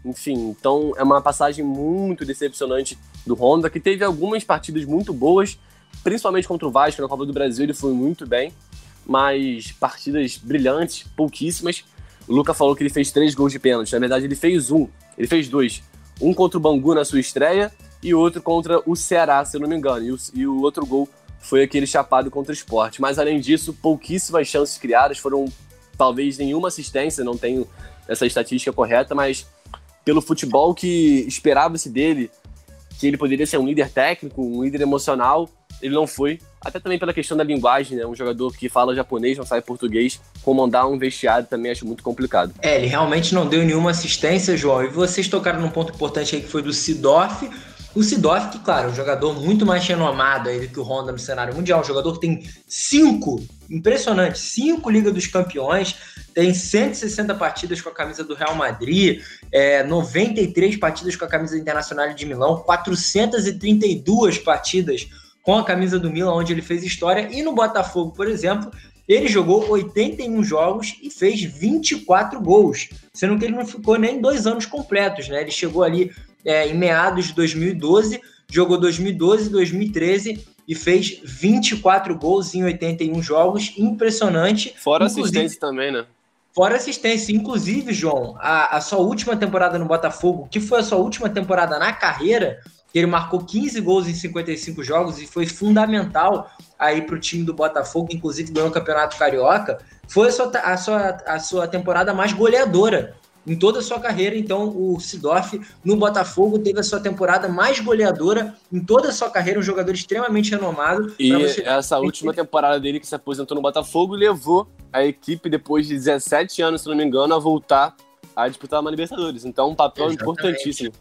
enfim, então é uma passagem muito decepcionante do Honda, que teve algumas partidas muito boas, principalmente contra o Vasco na Copa do Brasil, ele foi muito bem, mas partidas brilhantes, pouquíssimas. O Luca falou que ele fez três gols de pênalti, na verdade ele fez um, ele fez dois. Um contra o Bangu na sua estreia e outro contra o Ceará, se eu não me engano. E o, e o outro gol foi aquele chapado contra o esporte. Mas além disso, pouquíssimas chances criadas, foram talvez nenhuma assistência, não tenho essa estatística correta, mas pelo futebol que esperava-se dele, que ele poderia ser um líder técnico, um líder emocional, ele não foi. Até também pela questão da linguagem, né? Um jogador que fala japonês, não sabe português, comandar um vestiário também acho muito complicado. É, ele realmente não deu nenhuma assistência, João. E vocês tocaram num ponto importante aí que foi do Sidorf. O Sidorf, que, claro, é um jogador muito mais renomado aí do que o Honda no cenário mundial. Um jogador que tem cinco, impressionante, cinco Liga dos Campeões, tem 160 partidas com a camisa do Real Madrid, é, 93 partidas com a camisa internacional de Milão, 432 partidas com a camisa do Milan, onde ele fez história, e no Botafogo, por exemplo, ele jogou 81 jogos e fez 24 gols, sendo que ele não ficou nem dois anos completos, né? Ele chegou ali é, em meados de 2012, jogou 2012, 2013 e fez 24 gols em 81 jogos, impressionante. Fora assistência também, né? Fora assistência, inclusive, João, a, a sua última temporada no Botafogo, que foi a sua última temporada na carreira, ele marcou 15 gols em 55 jogos e foi fundamental aí para o time do Botafogo, inclusive ganhou o Campeonato Carioca. Foi a sua, a, sua, a sua temporada mais goleadora em toda a sua carreira. Então, o Sidorf no Botafogo teve a sua temporada mais goleadora em toda a sua carreira, um jogador extremamente renomado. E você... essa última temporada dele que se aposentou no Botafogo levou a equipe, depois de 17 anos, se não me engano, a voltar a disputar uma Libertadores. Então, um papel Exatamente. importantíssimo.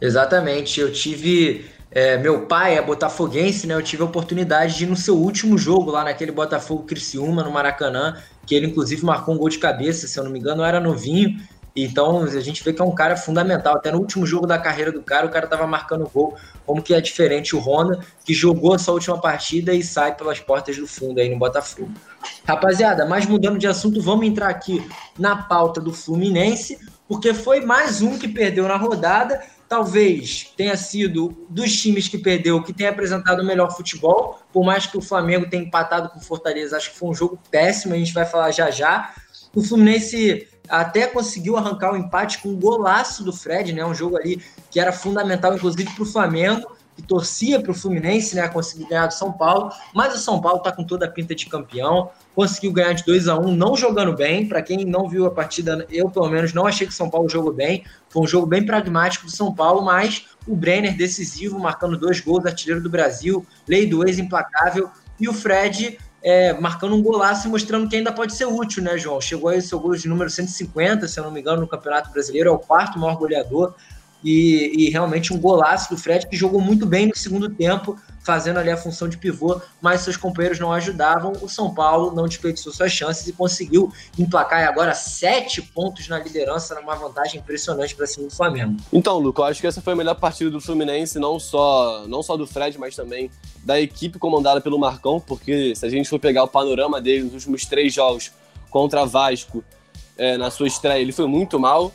Exatamente. Eu tive. É, meu pai é botafoguense, né? Eu tive a oportunidade de ir no seu último jogo lá naquele Botafogo Criciúma, no Maracanã, que ele inclusive marcou um gol de cabeça, se eu não me engano, era novinho. Então a gente vê que é um cara fundamental. Até no último jogo da carreira do cara, o cara tava marcando gol. Como que é diferente o Honda, que jogou essa última partida e sai pelas portas do fundo aí no Botafogo. Rapaziada, mas mudando de assunto, vamos entrar aqui na pauta do Fluminense, porque foi mais um que perdeu na rodada talvez tenha sido dos times que perdeu que tenha apresentado o melhor futebol, por mais que o Flamengo tenha empatado com o Fortaleza, acho que foi um jogo péssimo, a gente vai falar já já. O Fluminense até conseguiu arrancar o um empate com um golaço do Fred, né? Um jogo ali que era fundamental, inclusive, para o Flamengo que torcia para o Fluminense, né, conseguir ganhar do São Paulo, mas o São Paulo está com toda a pinta de campeão, conseguiu ganhar de 2 a 1 um, não jogando bem. Para quem não viu a partida, eu pelo menos não achei que o São Paulo jogou bem. Foi um jogo bem pragmático do São Paulo, mas o Brenner decisivo, marcando dois gols, artilheiro do Brasil, lei do ex implacável, e o Fred é, marcando um golaço e mostrando que ainda pode ser útil, né, João? Chegou aí o seu gol de número 150, se eu não me engano, no Campeonato Brasileiro, é o quarto maior goleador e, e, realmente um golaço do Fred que jogou muito bem no segundo tempo, fazendo ali a função de pivô, mas seus companheiros não ajudavam. O São Paulo não desperdiçou suas chances e conseguiu emplacar agora sete pontos na liderança, numa vantagem impressionante para cima do Flamengo. Então, Luco, eu acho que essa foi a melhor partida do Fluminense, não só, não só do Fred, mas também da equipe comandada pelo Marcão, porque se a gente for pegar o panorama dele nos últimos três jogos contra Vasco, é, na sua estreia, ele foi muito mal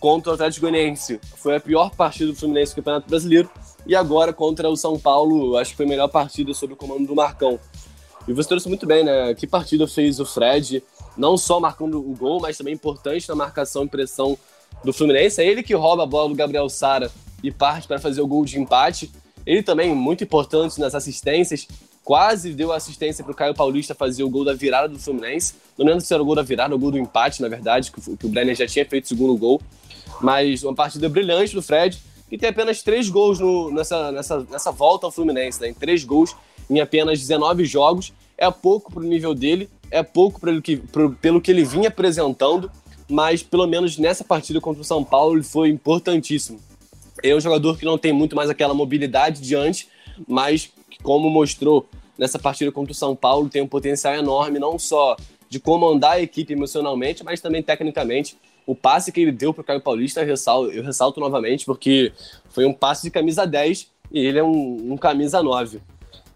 contra o Atlético Goianiense. Foi a pior partida do Fluminense no Campeonato Brasileiro. E agora contra o São Paulo, acho que foi a melhor partida sob o comando do Marcão. E você trouxe muito bem, né? Que partida fez o Fred, não só marcando o gol, mas também importante na marcação e pressão do Fluminense. É ele que rouba a bola do Gabriel Sara e parte para fazer o gol de empate. Ele também muito importante nas assistências, quase deu assistência para o Caio Paulista fazer o gol da virada do Fluminense. Não lembro se era o gol da virada ou o gol do empate, na verdade, que o Brenner já tinha feito o segundo gol. Mas uma partida brilhante do Fred, que tem apenas três gols no, nessa, nessa, nessa volta ao Fluminense, né? Em três gols em apenas 19 jogos. É pouco para o nível dele, é pouco pelo que, pro, pelo que ele vinha apresentando, mas pelo menos nessa partida contra o São Paulo ele foi importantíssimo. É um jogador que não tem muito mais aquela mobilidade de antes, mas como mostrou nessa partida contra o São Paulo, tem um potencial enorme, não só de comandar a equipe emocionalmente, mas também tecnicamente o passe que ele deu para o Caio Paulista, eu ressalto, eu ressalto, novamente, porque foi um passe de camisa 10 e ele é um, um camisa 9.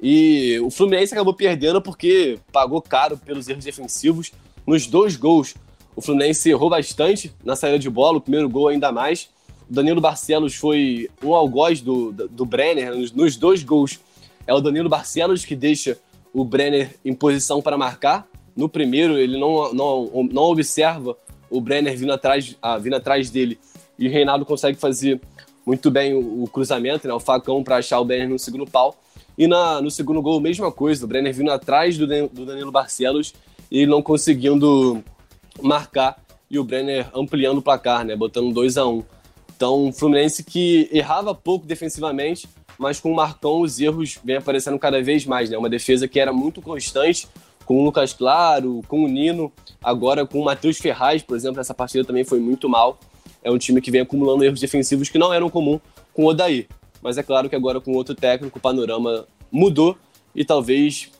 E o Fluminense acabou perdendo porque pagou caro pelos erros defensivos. Nos dois gols, o Fluminense errou bastante na saída de bola, o primeiro gol ainda mais. O Danilo Barcelos foi um algoz do, do Brenner nos, nos dois gols. É o Danilo Barcelos que deixa o Brenner em posição para marcar. No primeiro, ele não, não, não observa o Brenner vindo atrás, ah, vindo atrás dele e o Reinaldo consegue fazer muito bem o, o cruzamento, né, o facão para achar o Brenner no segundo pau. E na, no segundo gol, mesma coisa, o Brenner vindo atrás do, do Danilo Barcelos e não conseguindo marcar e o Brenner ampliando o placar, né, botando 2 a 1 um. Então, o Fluminense que errava pouco defensivamente, mas com o Marcão os erros vêm aparecendo cada vez mais, né? Uma defesa que era muito constante, com o Lucas Claro, com o Nino, agora com o Matheus Ferraz, por exemplo, essa partida também foi muito mal. É um time que vem acumulando erros defensivos que não eram comum com o Odair. Mas é claro que agora com outro técnico o panorama mudou e talvez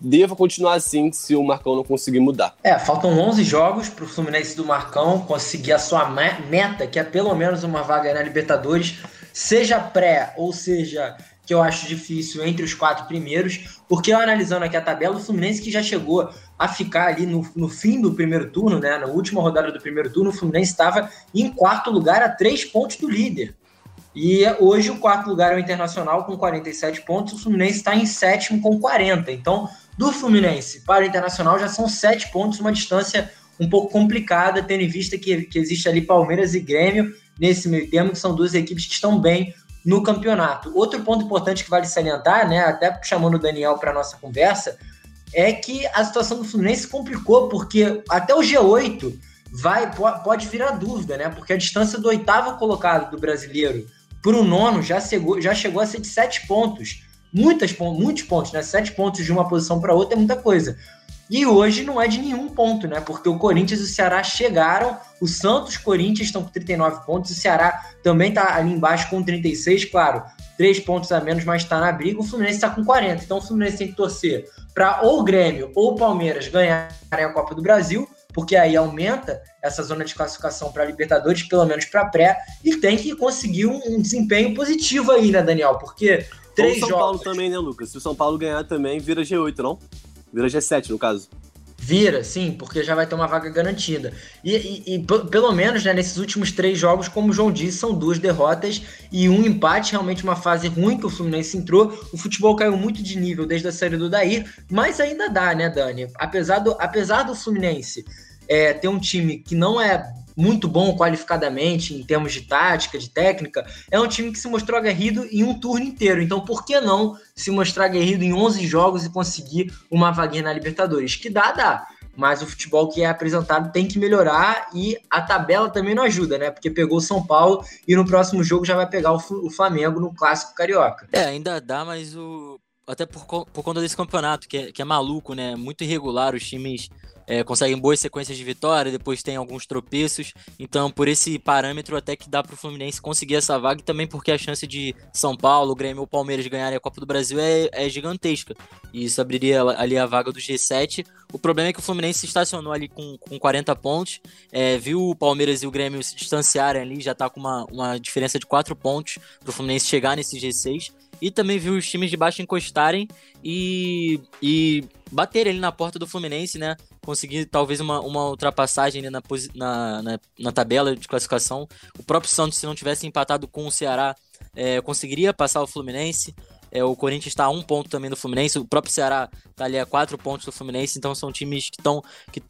deva continuar assim se o Marcão não conseguir mudar. É, faltam 11 jogos para o Fluminense do Marcão conseguir a sua meta, que é pelo menos uma vaga na Libertadores, seja pré ou seja que eu acho difícil entre os quatro primeiros, porque eu analisando aqui a tabela, o Fluminense que já chegou a ficar ali no, no fim do primeiro turno, né, na última rodada do primeiro turno, o Fluminense estava em quarto lugar a três pontos do líder. E hoje o quarto lugar é o Internacional com 47 pontos, o Fluminense está em sétimo com 40. Então, do Fluminense para o Internacional já são sete pontos, uma distância um pouco complicada, tendo em vista que, que existe ali Palmeiras e Grêmio nesse meio termo, que são duas equipes que estão bem no campeonato. Outro ponto importante que vale salientar, né, até chamando o Daniel para nossa conversa, é que a situação do Fluminense complicou, porque até o G8 vai pode virar dúvida, né? Porque a distância do oitavo colocado do brasileiro para o nono já chegou, já chegou a ser de sete pontos muitas, muitos pontos, né? Sete pontos de uma posição para outra é muita coisa. E hoje não é de nenhum ponto, né? Porque o Corinthians e o Ceará chegaram, o Santos Corinthians estão com 39 pontos, o Ceará também está ali embaixo com 36, claro, três pontos a menos, mas está na briga. O Fluminense está com 40. Então o Fluminense tem que torcer para ou o Grêmio ou o Palmeiras ganharem a Copa do Brasil, porque aí aumenta essa zona de classificação para Libertadores, pelo menos para pré, e tem que conseguir um, um, desempenho positivo aí, né, Daniel? Porque Três Ou São jogos. Paulo também, né, Lucas? Se o São Paulo ganhar também, vira G8, não? Vira G7, no caso. Vira, sim, porque já vai ter uma vaga garantida. E, e, e pelo menos né, nesses últimos três jogos, como o João disse, são duas derrotas e um empate, realmente uma fase ruim que o Fluminense entrou. O futebol caiu muito de nível desde a série do Daí, mas ainda dá, né, Dani? Apesar do, apesar do Fluminense é, ter um time que não é muito bom qualificadamente em termos de tática, de técnica, é um time que se mostrou aguerrido em um turno inteiro. Então, por que não se mostrar aguerrido em 11 jogos e conseguir uma vaguinha na Libertadores? Que dá, dá. Mas o futebol que é apresentado tem que melhorar e a tabela também não ajuda, né? Porque pegou o São Paulo e no próximo jogo já vai pegar o Flamengo no Clássico Carioca. É, ainda dá, mas o. Até por, por conta desse campeonato, que é, que é maluco, né? Muito irregular, os times é, conseguem boas sequências de vitória, depois tem alguns tropeços. Então, por esse parâmetro, até que dá para o Fluminense conseguir essa vaga e também porque a chance de São Paulo, Grêmio ou Palmeiras ganharem a Copa do Brasil é, é gigantesca. E isso abriria ali a vaga do G7. O problema é que o Fluminense estacionou ali com, com 40 pontos, é, viu o Palmeiras e o Grêmio se distanciarem ali, já está com uma, uma diferença de 4 pontos para o Fluminense chegar nesse G6 e também viu os times de baixo encostarem e, e baterem ali na porta do Fluminense, né? Conseguir talvez uma, uma ultrapassagem na, na, na, na, tabela de classificação. O próprio Santos, se não tivesse empatado com o Ceará, é, conseguiria passar o Fluminense. É, o Corinthians está a um ponto também do Fluminense, o próprio Ceará está ali a quatro pontos do Fluminense, então são times que estão que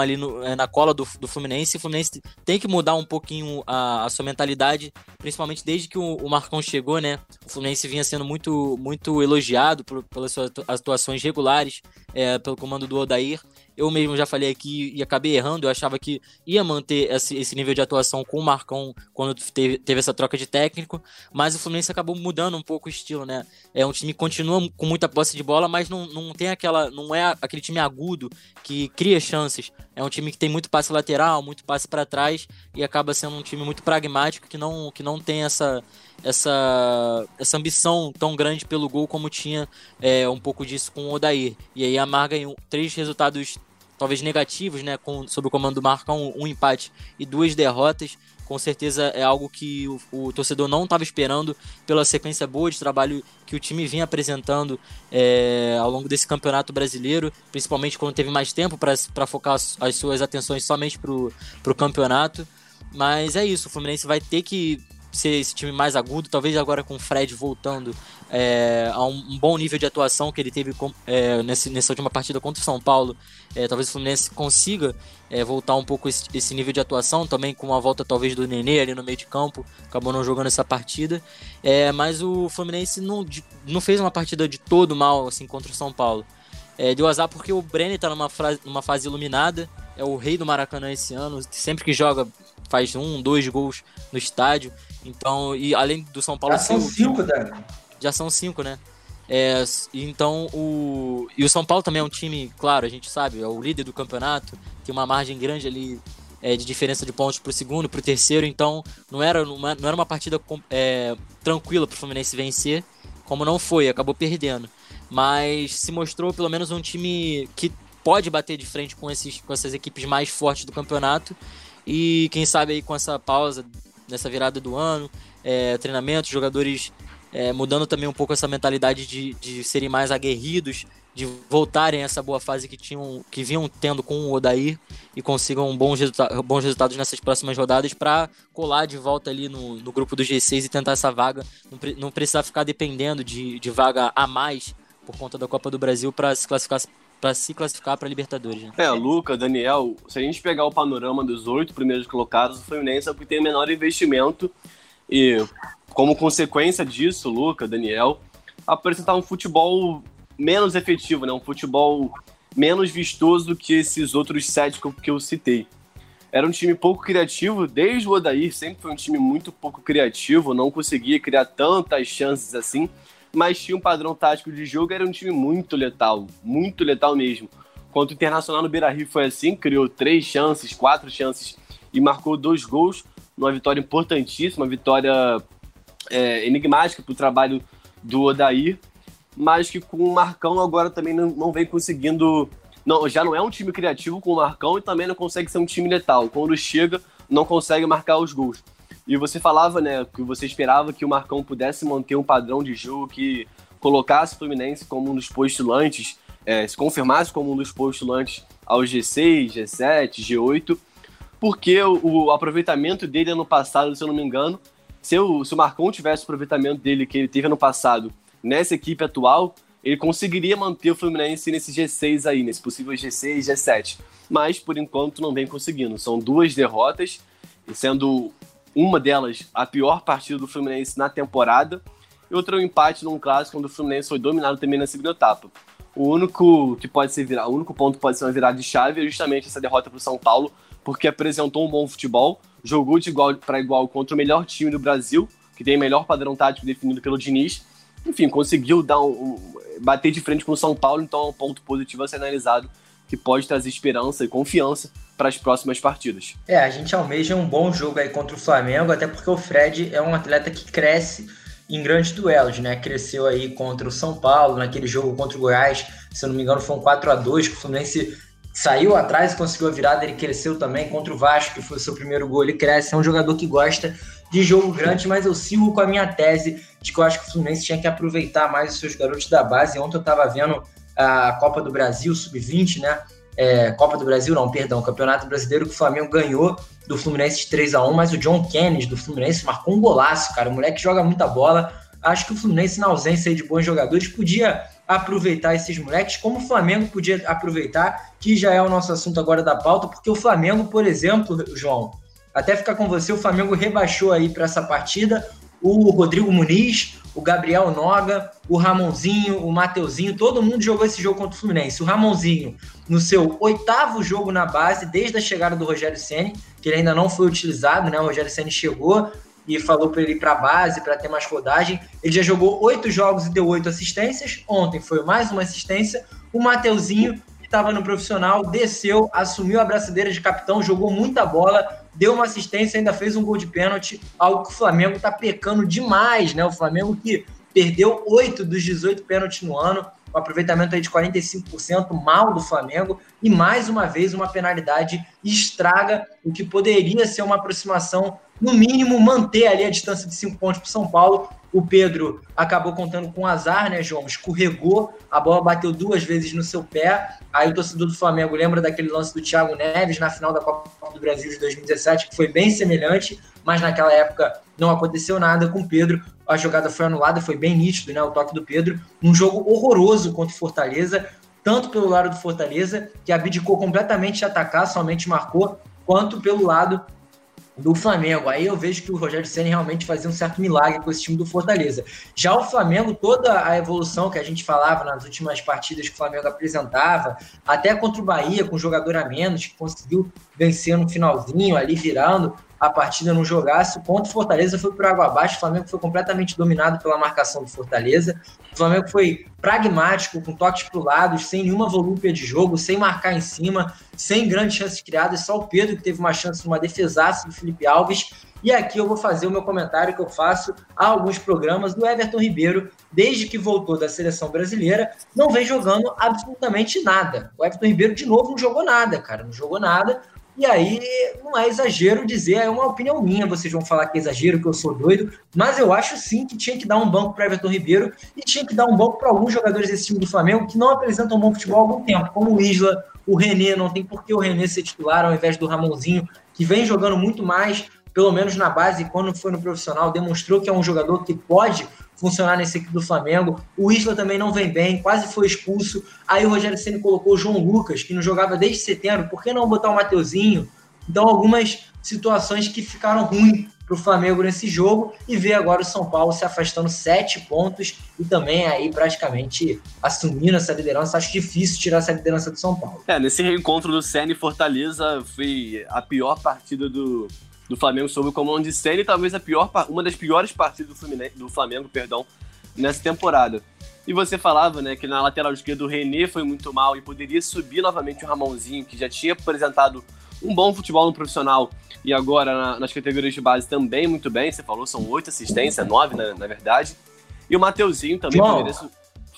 ali no, é, na cola do, do Fluminense. O Fluminense tem que mudar um pouquinho a, a sua mentalidade, principalmente desde que o, o, Marcão chegou, né? O Fluminense vinha sendo muito, muito elogiado por, pelas suas atuações regulares, é, pelo comando do Odair. Eu mesmo já falei aqui e acabei errando. Eu achava que ia manter esse, nível de atuação com o Marcão quando teve, teve, essa troca de técnico, mas o Fluminense acabou mudando um pouco o estilo, né? É um time que continua com muita posse de bola, mas não, não tem aquela. não é aquele time agudo que cria chances. É um time que tem muito passe lateral, muito passe para trás e acaba sendo um time muito pragmático que não, que não tem essa, essa, essa ambição tão grande pelo gol como tinha é, um pouco disso com o Odair. E aí amarga em três resultados talvez negativos, né, com, sob o comando do Marcão, um, um empate e duas derrotas. Com certeza é algo que o, o torcedor não estava esperando pela sequência boa de trabalho que o time vinha apresentando é, ao longo desse campeonato brasileiro, principalmente quando teve mais tempo para focar as, as, suas atenções somente para o campeonato. Mas é isso, o Fluminense vai ter que ser esse time mais agudo, talvez agora com o Fred voltando é, a um, um, bom nível de atuação que ele teve é, nesse, nessa última partida contra o São Paulo, é, talvez o Fluminense consiga é, voltar um pouco esse, esse, nível de atuação, também com a volta talvez do Nenê ali no meio de campo, acabou não jogando essa partida, é, mas o Fluminense não, não fez uma partida de todo mal assim contra o São Paulo. É, deu azar porque o Brenner está numa, numa fase iluminada, é o rei do Maracanã esse ano, sempre que joga faz um, dois gols no estádio. Então, e além do São Paulo. Já são cinco, Dani. Já são cinco, né? É, então, o. E o São Paulo também é um time, claro, a gente sabe, é o líder do campeonato, tem uma margem grande ali é, de diferença de pontos para o segundo, para o terceiro, então não era uma, não era uma partida é, tranquila para o Fluminense vencer, como não foi, acabou perdendo. Mas se mostrou pelo menos um time que pode bater de frente com, esses, com essas equipes mais fortes do campeonato e quem sabe aí com essa pausa nessa virada do ano, é, treinamento, jogadores é, mudando também um pouco essa mentalidade de, de serem mais aguerridos, de voltarem a essa boa fase que tinham, que vinham tendo com o Odair e consigam bons, resulta bons resultados nessas próximas rodadas para colar de volta ali no, no grupo do G6 e tentar essa vaga, não, pre não precisar ficar dependendo de, de vaga a mais por conta da Copa do Brasil para se classificar para se classificar para Libertadores. Né? É, Luca, Daniel, se a gente pegar o panorama dos oito primeiros colocados, o Fluminense é o que tem o menor investimento e como consequência disso, Luca, Daniel, apresentar um futebol menos efetivo, né? Um futebol menos vistoso do que esses outros sete que eu citei. Era um time pouco criativo, desde o Odair sempre foi um time muito pouco criativo, não conseguia criar tantas chances assim, mas tinha um padrão tático de jogo, era um time muito letal, muito letal mesmo. Quanto o Internacional no Beira-Rio foi assim, criou três chances, quatro chances e marcou dois gols, numa vitória importantíssima, uma vitória é, enigmática para o trabalho do Odair, mas que com o Marcão agora também não, não vem conseguindo. Não, já não é um time criativo com o Marcão e também não consegue ser um time letal. Quando chega, não consegue marcar os gols. E você falava, né, que você esperava que o Marcão pudesse manter um padrão de jogo que colocasse o Fluminense como um dos postulantes, é, se confirmasse como um dos postulantes ao G6, G7, G8, porque o, o aproveitamento dele ano passado, se eu não me engano, se o, se o Marcon tivesse o aproveitamento dele que ele teve ano passado nessa equipe atual, ele conseguiria manter o Fluminense nesse G6 aí, nesse possível G6, G7. Mas, por enquanto, não vem conseguindo. São duas derrotas, sendo uma delas a pior partida do Fluminense na temporada, e outra um empate num clássico onde o Fluminense foi dominado também na segunda etapa. O único que pode ser virar, o único ponto que pode ser uma virada de chave é justamente essa derrota para o São Paulo, porque apresentou um bom futebol, jogou de igual para igual contra o melhor time do Brasil, que tem o melhor padrão tático definido pelo Diniz. Enfim, conseguiu dar um, um, bater de frente com o São Paulo, então é um ponto positivo a ser analisado que pode trazer esperança e confiança para as próximas partidas. É, a gente almeja um bom jogo aí contra o Flamengo, até porque o Fred é um atleta que cresce em grandes duelos, né? Cresceu aí contra o São Paulo, naquele jogo contra o Goiás, se eu não me engano, foi um 4 a 2 que o Fluminense saiu atrás e conseguiu a virada, ele cresceu também contra o Vasco, que foi o seu primeiro gol, ele cresce, é um jogador que gosta de jogo grande, mas eu sigo com a minha tese de que eu acho que o Fluminense tinha que aproveitar mais os seus garotos da base. Ontem eu estava vendo a Copa do Brasil Sub-20, né? É, Copa do Brasil, não, perdão, Campeonato Brasileiro que o Flamengo ganhou do Fluminense de 3 a 1 mas o John Kennedy do Fluminense marcou um golaço, cara. O moleque joga muita bola. Acho que o Fluminense, na ausência de bons jogadores, podia aproveitar esses moleques, como o Flamengo podia aproveitar, que já é o nosso assunto agora da pauta, porque o Flamengo, por exemplo, João, até ficar com você, o Flamengo rebaixou aí para essa partida o Rodrigo Muniz, o Gabriel Noga, o Ramonzinho, o Mateuzinho, todo mundo jogou esse jogo contra o Fluminense. O Ramonzinho, no seu oitavo jogo na base, desde a chegada do Rogério Ceni, que ele ainda não foi utilizado, né? O Rogério Ceni chegou e falou para ele ir para a base para ter mais rodagem. Ele já jogou oito jogos e deu oito assistências. Ontem foi mais uma assistência. O Mateuzinho, que estava no profissional, desceu, assumiu a braçadeira de capitão, jogou muita bola, deu uma assistência, ainda fez um gol de pênalti, algo que o Flamengo está pecando demais, né? O Flamengo que perdeu oito dos 18 pênaltis no ano, um aproveitamento aí de 45% mal do Flamengo, e mais uma vez uma penalidade estraga o que poderia ser uma aproximação no mínimo, manter ali a distância de cinco pontos para São Paulo. O Pedro acabou contando com azar, né, João? Escorregou, a bola bateu duas vezes no seu pé. Aí o torcedor do Flamengo lembra daquele lance do Thiago Neves na final da Copa do Brasil de 2017, que foi bem semelhante, mas naquela época não aconteceu nada com o Pedro. A jogada foi anulada, foi bem nítido, né? O toque do Pedro. Um jogo horroroso contra o Fortaleza, tanto pelo lado do Fortaleza, que abdicou completamente de atacar, somente marcou, quanto pelo lado do Flamengo. Aí eu vejo que o Rogério Senna realmente fazia um certo milagre com esse time do Fortaleza. Já o Flamengo, toda a evolução que a gente falava nas últimas partidas que o Flamengo apresentava, até contra o Bahia, com jogador a menos, que conseguiu vencer no finalzinho, ali virando, a partida não jogasse. Contra o Fortaleza foi por água abaixo. O Flamengo foi completamente dominado pela marcação do Fortaleza. O Flamengo foi pragmático, com toques para o lado, sem nenhuma volúpia de jogo, sem marcar em cima, sem grandes chances criadas. Só o Pedro que teve uma chance numa defesaça do Felipe Alves. E aqui eu vou fazer o meu comentário que eu faço a alguns programas do Everton Ribeiro, desde que voltou da seleção brasileira, não vem jogando absolutamente nada. O Everton Ribeiro, de novo, não jogou nada, cara, não jogou nada. E aí não é exagero dizer, é uma opinião minha, vocês vão falar que é exagero, que eu sou doido, mas eu acho sim que tinha que dar um banco para Everton Ribeiro e tinha que dar um banco para alguns jogadores desse time do Flamengo que não apresentam bom futebol há algum tempo, como o Isla, o René, não tem por que o René ser titular ao invés do Ramonzinho, que vem jogando muito mais, pelo menos na base, quando foi no profissional, demonstrou que é um jogador que pode funcionar nesse equipe do Flamengo. O Isla também não vem bem, quase foi expulso. Aí o Rogério Ceni colocou o João Lucas, que não jogava desde setembro. Por que não botar o Mateuzinho? Então, algumas situações que ficaram ruins para o Flamengo nesse jogo e ver agora o São Paulo se afastando sete pontos e também aí praticamente assumindo essa liderança. Acho difícil tirar essa liderança do São Paulo. É, nesse reencontro do Ceni Fortaleza foi a pior partida do, do Flamengo sob o comando de Senna e talvez a pior, uma das piores partidas do, do Flamengo perdão, nessa temporada. E você falava né, que na lateral esquerda o René foi muito mal e poderia subir novamente o Ramonzinho, que já tinha apresentado um bom futebol no profissional e agora na, nas categorias de base também muito bem. Você falou, são oito assistências, nove na, na verdade. E o Mateuzinho também João, poderia.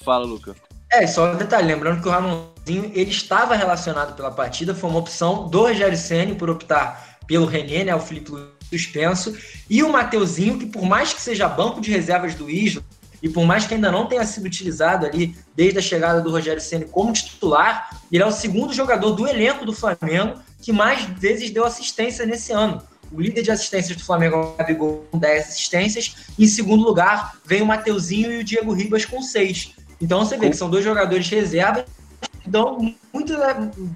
Fala, Luca. É, só um detalhe, lembrando que o Ramonzinho ele estava relacionado pela partida, foi uma opção do Rogério Senni por optar pelo René, né, o Felipe Luiz suspenso, e o Mateuzinho, que por mais que seja banco de reservas do Isla, e por mais que ainda não tenha sido utilizado ali desde a chegada do Rogério Ceni como titular, ele é o segundo jogador do elenco do Flamengo que mais vezes deu assistência nesse ano. O líder de assistências do Flamengo é o Gabigol com 10 assistências. Em segundo lugar, vem o Mateuzinho e o Diego Ribas com 6. Então você vê que são dois jogadores reservas que dão, muito,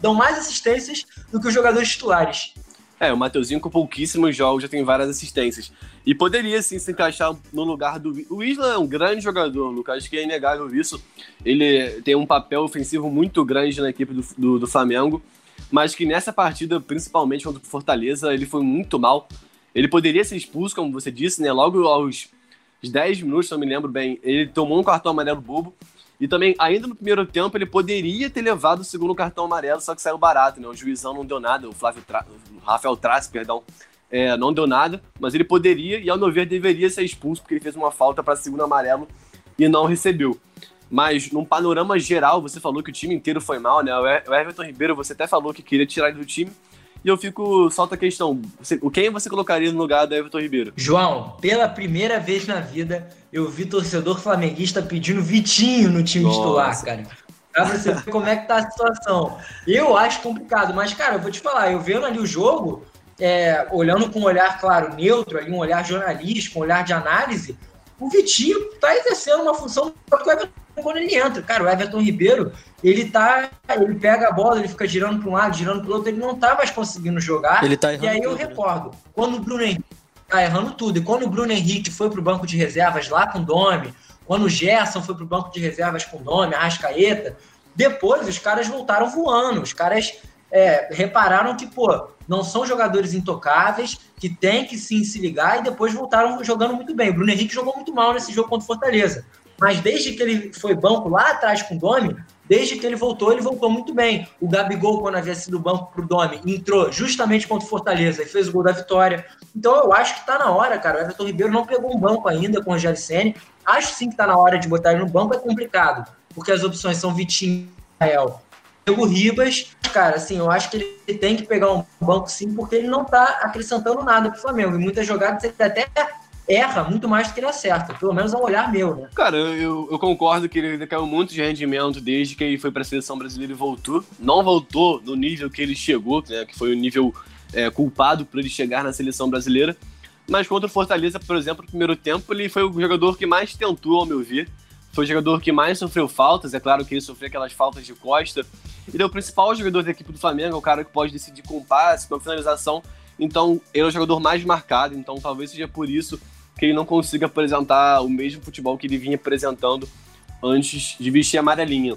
dão mais assistências do que os jogadores titulares. É, o Mateuzinho com pouquíssimos jogos já tem várias assistências. E poderia sim se encaixar no lugar do. O Isla é um grande jogador, Lucas. Acho que é inegável isso. Ele tem um papel ofensivo muito grande na equipe do, do, do Flamengo. Mas que nessa partida, principalmente contra o Fortaleza, ele foi muito mal. Ele poderia ser expulso, como você disse, né? Logo aos 10 minutos, se eu me lembro bem, ele tomou um cartão amarelo bobo. E também, ainda no primeiro tempo, ele poderia ter levado o segundo cartão amarelo, só que saiu barato, né? O juizão não deu nada, o Flávio Tra... o Rafael Trace, perdão, é, não deu nada, mas ele poderia, e ao meu ver, deveria ser expulso, porque ele fez uma falta para segundo amarelo e não recebeu. Mas, num panorama geral, você falou que o time inteiro foi mal, né? O Everton Ribeiro, você até falou que queria tirar ele do time, e eu fico, solta a questão, quem você colocaria no lugar do Everton Ribeiro? João, pela primeira vez na vida, eu vi torcedor flamenguista pedindo Vitinho no time Nossa. titular, cara. Pra você ver como é que tá a situação. Eu acho complicado, mas, cara, eu vou te falar, eu vendo ali o jogo, é, olhando com um olhar, claro, neutro, ali, um olhar jornalístico, um olhar de análise, o Vitinho tá exercendo uma função que o Everton quando ele entra. Cara, o Everton Ribeiro, ele tá. Ele pega a bola, ele fica girando para um lado, girando para outro, ele não tá mais conseguindo jogar. Ele tá errando. E aí eu tudo, né? recordo, né? quando o Bruno Henrique tá errando tudo, e quando o Bruno Henrique foi pro banco de reservas lá com o Domi, quando o Gerson foi pro banco de reservas com o Domi, a Rascaeta, depois os caras voltaram voando, os caras é, repararam que, pô, não são jogadores intocáveis, que tem que sim se ligar e depois voltaram jogando muito bem. O Bruno Henrique jogou muito mal nesse jogo contra o Fortaleza. Mas desde que ele foi banco lá atrás com o Domi, desde que ele voltou, ele voltou muito bem. O Gabigol, quando havia sido banco pro Domi, entrou justamente contra o Fortaleza e fez o gol da vitória. Então eu acho que tá na hora, cara. O Everton Ribeiro não pegou um banco ainda com o Rogério Senni. Acho sim que tá na hora de botar ele no banco, é complicado, porque as opções são Vitinho, Rael, Diego Ribas, cara, assim, eu acho que ele tem que pegar um banco sim, porque ele não tá acrescentando nada pro Flamengo. Em muitas jogadas ele até erra muito mais do que ele acerta. Pelo menos é um olhar meu, né? Cara, eu, eu concordo que ele caiu muito de rendimento desde que ele foi para a seleção brasileira e voltou. Não voltou no nível que ele chegou, né, que foi o nível é, culpado por ele chegar na seleção brasileira. Mas contra o Fortaleza, por exemplo, no primeiro tempo, ele foi o jogador que mais tentou, ao meu ver. Foi o jogador que mais sofreu faltas. É claro que ele sofreu aquelas faltas de costa. Ele é o principal jogador da equipe do Flamengo, é o cara que pode decidir com passe, com finalização. Então, ele é o jogador mais marcado. Então, talvez seja por isso que ele não consiga apresentar o mesmo futebol que ele vinha apresentando antes de vestir a amarelinha.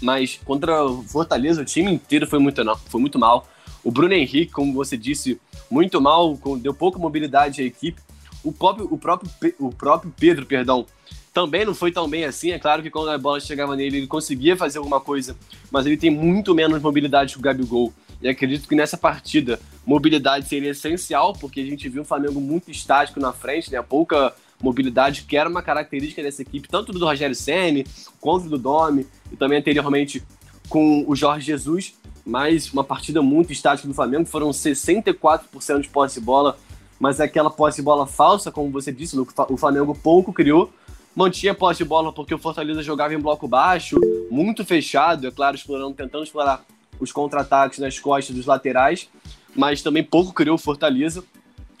Mas contra o Fortaleza, o time inteiro foi muito, não, foi muito mal. O Bruno Henrique, como você disse, muito mal, deu pouca mobilidade à equipe. O próprio, o próprio, o próprio Pedro, perdão, também não foi tão bem assim. É claro que quando a bola chegava nele, ele conseguia fazer alguma coisa, mas ele tem muito menos mobilidade que o Gabigol. E acredito que nessa partida, mobilidade seria essencial, porque a gente viu um Flamengo muito estático na frente, né? Pouca mobilidade, que era uma característica dessa equipe, tanto do Rogério Senni, quanto do Domi, e também anteriormente com o Jorge Jesus. Mas uma partida muito estática do Flamengo, foram 64% de posse de bola, mas aquela posse de bola falsa, como você disse, o Flamengo pouco criou, mantinha posse de bola porque o Fortaleza jogava em bloco baixo, muito fechado, é claro, explorando, tentando explorar os contra-ataques nas costas dos laterais, mas também pouco criou o Fortaleza.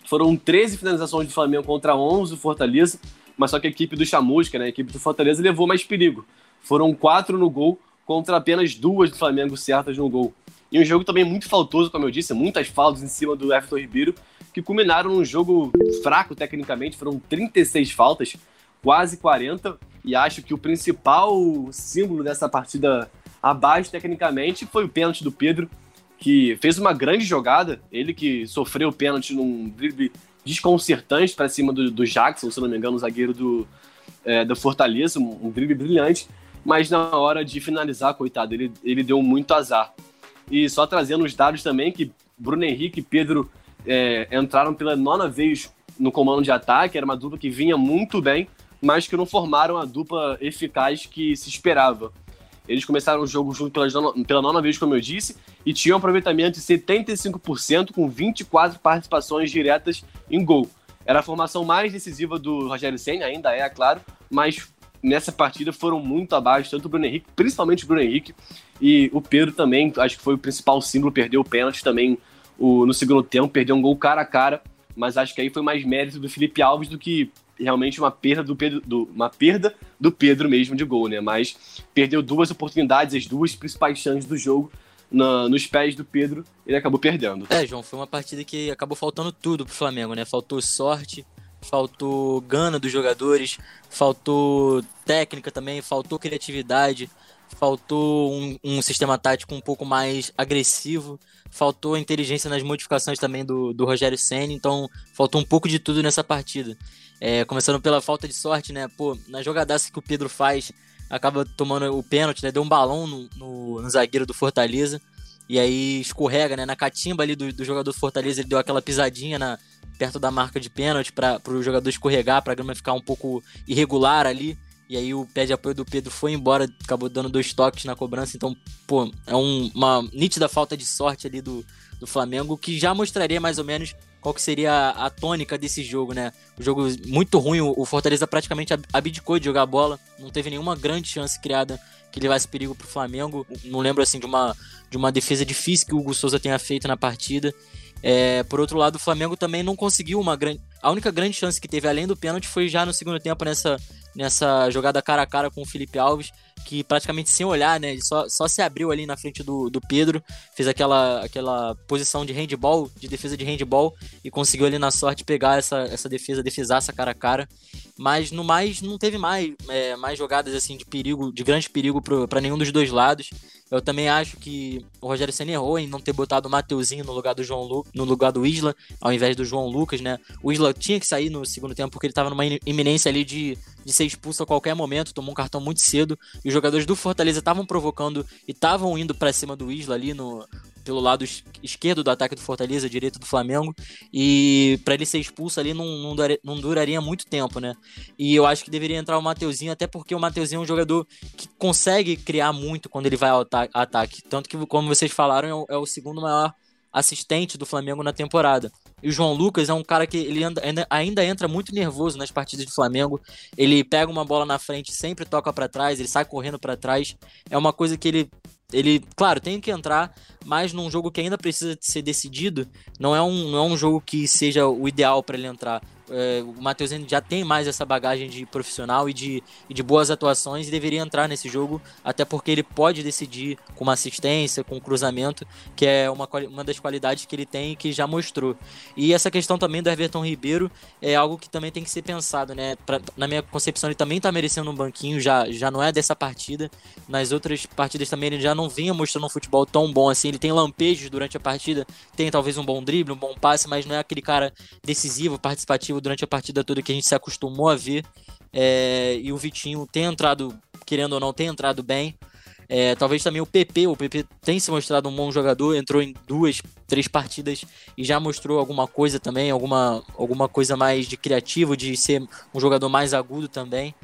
Foram 13 finalizações do Flamengo contra 11 do Fortaleza, mas só que a equipe do Chamusca, né, a equipe do Fortaleza, levou mais perigo. Foram quatro no gol contra apenas duas do Flamengo certas no gol. E um jogo também muito faltoso, como eu disse, muitas faltas em cima do Everton Ribeiro, que culminaram num jogo fraco tecnicamente, foram 36 faltas, quase 40, e acho que o principal símbolo dessa partida abaixo tecnicamente foi o pênalti do Pedro, que fez uma grande jogada, ele que sofreu o pênalti num drible desconcertante para cima do, do, Jackson, se não me engano, o zagueiro do, é, do Fortaleza, um, um drible brilhante, mas na hora de finalizar, coitado, ele, ele deu muito azar. E só trazendo os dados também, que Bruno Henrique e Pedro é, entraram pela nona vez no comando de ataque, era uma dupla que vinha muito bem, mas que não formaram a dupla eficaz que se esperava. Eles começaram o jogo junto pela, pela nona vez, como eu disse, e tinham um aproveitamento de 75% com 24 participações diretas em gol. Era a formação mais decisiva do Rogério Senna, ainda é, é claro, mas nessa partida foram muito abaixo, tanto o Bruno Henrique, principalmente o Bruno Henrique, e o Pedro também, acho que foi o principal símbolo, perdeu o pênalti também o, no segundo tempo, perdeu um gol cara a cara, mas acho que aí foi mais mérito do Felipe Alves do que realmente uma perda do Pedro, do, uma perda do Pedro mesmo de gol, né? Mas perdeu duas oportunidades, as duas principais chances do jogo na, nos pés do Pedro, ele acabou perdendo. É, João, foi uma partida que acabou faltando tudo pro Flamengo, né? Faltou sorte, faltou gana dos jogadores, faltou técnica também, faltou criatividade, faltou um, um sistema tático um pouco mais agressivo, faltou inteligência nas modificações também do, do Rogério Senna, então faltou um pouco de tudo nessa partida. É, começando pela falta de sorte, né? Pô, na jogadaça que o Pedro faz, acaba tomando o pênalti, né? Deu um balão no, no, no zagueiro do Fortaleza. E aí escorrega, né? Na catimba ali do, do jogador do Fortaleza, ele deu aquela pisadinha na, perto da marca de pênalti para o jogador escorregar, para a grama ficar um pouco irregular ali. E aí o pé de apoio do Pedro foi embora, acabou dando dois toques na cobrança. Então, pô, é um, uma nítida falta de sorte ali do, do Flamengo, que já mostraria mais ou menos qual que seria a, tônica desse jogo, né? O jogo muito ruim, o Fortaleza praticamente abdicou de jogar bola, não teve nenhuma grande chance criada que levasse perigo pro Flamengo. Não lembro assim de uma, de uma defesa difícil que o Hugo Souza tenha feito na partida. É, por outro lado, o Flamengo também não conseguiu uma grande. A única grande chance que teve além do pênalti foi já no segundo tempo nessa, nessa jogada cara a cara com o Felipe Alves, que praticamente sem olhar, né? Ele só, só se abriu ali na frente do, do Pedro, fez aquela, aquela posição de handball, de defesa de handball, e conseguiu ali na sorte pegar essa, essa defesa, defesar essa cara a cara. Mas no mais, não teve mais, é, mais jogadas assim de perigo, de grande perigo para nenhum dos dois lados. Eu também acho que o Rogério Senna errou em não ter botado o Mateuzinho no lugar do João Lu, no lugar do Isla, ao invés do João Lucas, né? O Isla tinha que sair no segundo tempo porque ele estava numa iminência ali de, de ser expulso a qualquer momento, tomou um cartão muito cedo e os jogadores do Fortaleza estavam provocando e estavam indo para cima do Isla ali no, pelo lado esquerdo do ataque do Fortaleza, direito do Flamengo, e para ele ser expulso ali não, não, duraria, não, duraria, muito tempo, né? E eu acho que deveria entrar o Mateuzinho, até porque o Mateuzinho é um jogador que consegue criar muito quando ele vai ao ataque. Tanto que, como vocês falaram, é o, é o segundo maior assistente do Flamengo na temporada. E o João Lucas é um cara que ele anda, ainda, ainda, entra muito nervoso nas partidas do Flamengo. Ele pega uma bola na frente, sempre toca para trás, ele sai correndo para trás. É uma coisa que ele ele, claro, tem que entrar, mas num jogo que ainda precisa ser decidido, não é um, não é um jogo que seja o ideal para ele entrar. É, o Matheusinho já tem mais essa bagagem de profissional e de, e de boas atuações e deveria entrar nesse jogo, até porque ele pode decidir com uma assistência, com um cruzamento, que é uma, uma das qualidades que ele tem e que já mostrou. E essa questão também do Everton Ribeiro é algo que também tem que ser pensado, né? Pra, na minha concepção, ele também está merecendo um banquinho, já, já não é dessa partida. Nas outras partidas também ele já não vinha mostrando um futebol tão bom assim. Ele tem lampejos durante a partida, tem talvez um bom drible, um bom passe, mas não é aquele cara decisivo, participativo durante a partida toda que a gente se acostumou a ver. É, e o Vitinho tem entrado, querendo ou não, tem entrado bem. É, talvez também o PP, o PP tem se mostrado um bom jogador, entrou em duas, três partidas e já mostrou alguma coisa também, alguma, alguma coisa mais de criativo, de ser um jogador mais agudo também.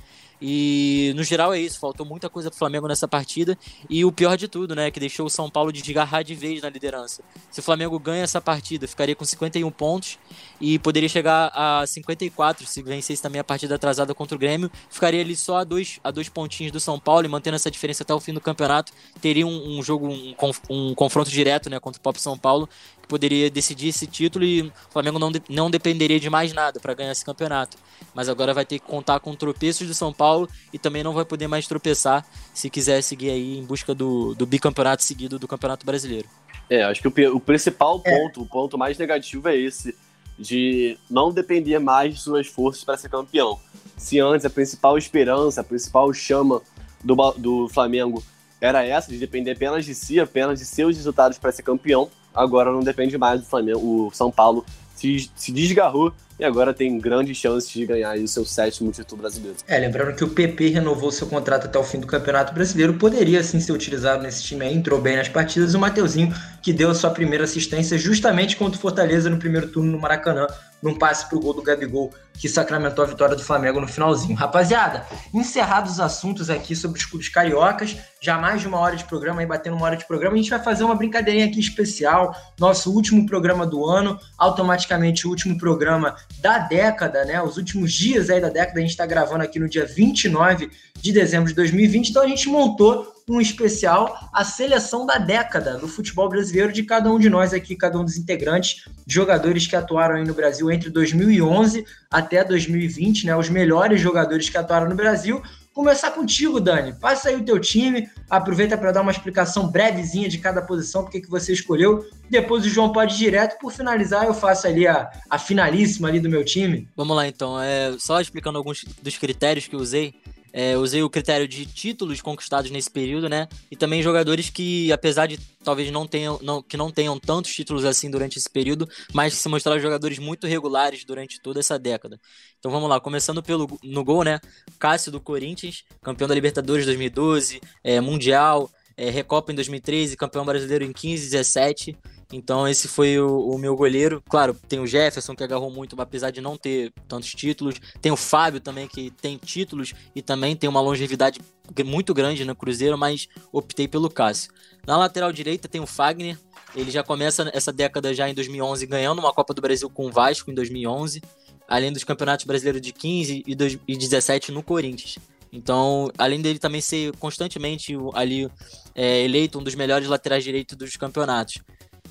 E no geral é isso, faltou muita coisa pro Flamengo nessa partida. E o pior de tudo, né, que deixou o São Paulo de desgarrar de vez na liderança. Se o Flamengo ganha essa partida, ficaria com 51 pontos e poderia chegar a 54 se vencesse também a partida atrasada contra o Grêmio. Ficaria ali só a dois, a dois pontinhos do São Paulo e mantendo essa diferença até o fim do campeonato. Teria um, um jogo, um, um confronto direto né, contra o Pop São Paulo poderia decidir esse título e o Flamengo não, de, não dependeria de mais nada para ganhar esse campeonato. Mas agora vai ter que contar com tropeços do São Paulo e também não vai poder mais tropeçar se quiser seguir aí em busca do, do bicampeonato seguido do Campeonato Brasileiro. É, acho que o, o principal é. ponto, é. o ponto mais negativo é esse, de não depender mais de suas forças para ser campeão. Se antes a principal esperança, a principal chama do, do Flamengo era essa, de depender apenas de si, apenas de seus resultados para ser campeão, agora não depende mais do Flamengo. O São Paulo se, se desgarrou e agora tem grandes chances de ganhar o seu sétimo título brasileiro. É, lembrando que o PP renovou seu contrato até o fim do Campeonato Brasileiro, poderia sim ser utilizado nesse time aí, entrou bem nas partidas. O Mateuzinho, que deu a sua primeira assistência justamente contra o Fortaleza no primeiro turno no Maracanã, num passe pro gol do Gabigol, que sacramentou a vitória do Flamengo no finalzinho. Rapaziada, encerrados os assuntos aqui sobre os clubes cariocas, já mais de uma hora de programa, aí batendo uma hora de programa, a gente vai fazer uma brincadeirinha aqui especial, nosso último programa do ano, automaticamente o último programa da década, né? Os últimos dias aí da década, a gente está gravando aqui no dia 29 de dezembro de 2020, então a gente montou um especial, a seleção da década do futebol brasileiro de cada um de nós aqui, cada um dos integrantes, jogadores que atuaram aí no Brasil entre 2011 até 2020, né? Os melhores jogadores que atuaram no Brasil. Começar contigo, Dani. Passa aí o teu time, aproveita para dar uma explicação brevezinha de cada posição, porque que você escolheu. Depois o João pode ir direto. Por finalizar, eu faço ali a, a finalíssima ali do meu time. Vamos lá, então. É, só explicando alguns dos critérios que usei. É, usei o critério de títulos conquistados nesse período, né? E também jogadores que, apesar de talvez não tenham, não, que não tenham tantos títulos assim durante esse período, mas se mostraram jogadores muito regulares durante toda essa década. Então vamos lá, começando pelo no gol, né? Cássio do Corinthians, campeão da Libertadores 2012, é, Mundial, é, Recopa em 2013, campeão brasileiro em 15 17. Então esse foi o, o, meu goleiro. Claro, tem o Jefferson que agarrou muito, apesar de não ter tantos títulos. Tem o Fábio também que tem títulos e também tem uma longevidade muito grande no Cruzeiro, mas optei pelo Cássio. Na lateral direita tem o Fagner. Ele já começa essa década já em 2011 ganhando uma Copa do Brasil com o Vasco em 2011, além dos campeonatos brasileiros de 15 e 17 no Corinthians. Então, além dele também ser constantemente ali é, eleito um dos melhores laterais direitos dos campeonatos.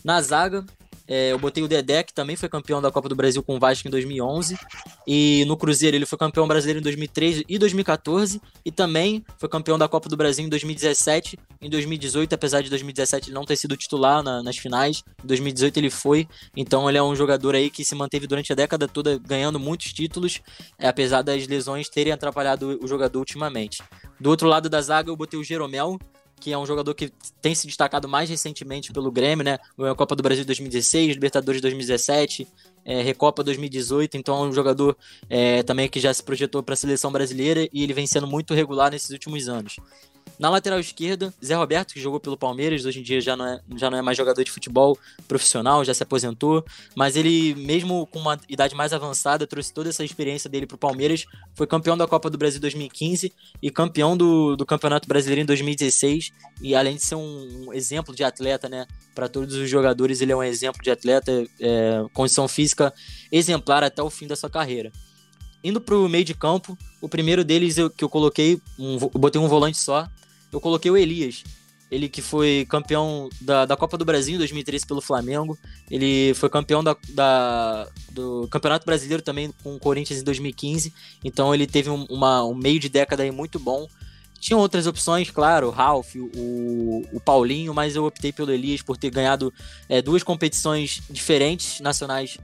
Na zaga, é, eu botei o Dedé, que também foi campeão da Copa do Brasil com o Vasco em 2011. E no Cruzeiro ele foi campeão brasileiro em 2013 e 2014. E também foi campeão da Copa do Brasil em 2017 em 2018, apesar de 2017 ele não ter sido titular na, nas finais. Em 2018 ele foi. Então ele é um jogador aí que se manteve durante a década toda ganhando muitos títulos, é, apesar das lesões terem atrapalhado o jogador ultimamente. Do outro lado da zaga eu botei o Jeromel, que é um jogador que tem se destacado mais recentemente pelo Grêmio, né? Ganhou a Copa do Brasil 2016, Libertadores 2017, é, Recopa 2018, então é um jogador é, também que já se projetou para a seleção brasileira e ele vem sendo muito regular nesses últimos anos. Na lateral esquerda, Zé Roberto, que jogou pelo Palmeiras, hoje em dia já não, é, já não é mais jogador de futebol profissional, já se aposentou, mas ele, mesmo com uma idade mais avançada, trouxe toda essa experiência dele para o Palmeiras, foi campeão da Copa do Brasil 2015 e campeão do, do Campeonato Brasileiro em 2016, e além de ser um, um exemplo de atleta, né, para todos os jogadores, ele é um exemplo de atleta, é, condição física exemplar até o fim da sua carreira. Indo para o meio de campo, o primeiro deles eu, que eu coloquei, um, eu botei um volante só, eu coloquei o Elias, ele que foi campeão da, da Copa do Brasil em 2013 pelo Flamengo. Ele foi campeão da, da do Campeonato Brasileiro também com o Corinthians em 2015. Então ele teve um, uma, um meio de década aí muito bom. Tinha outras opções, claro, o Ralph, o, o Paulinho, mas eu optei pelo Elias por ter ganhado é, duas competições diferentes nacionais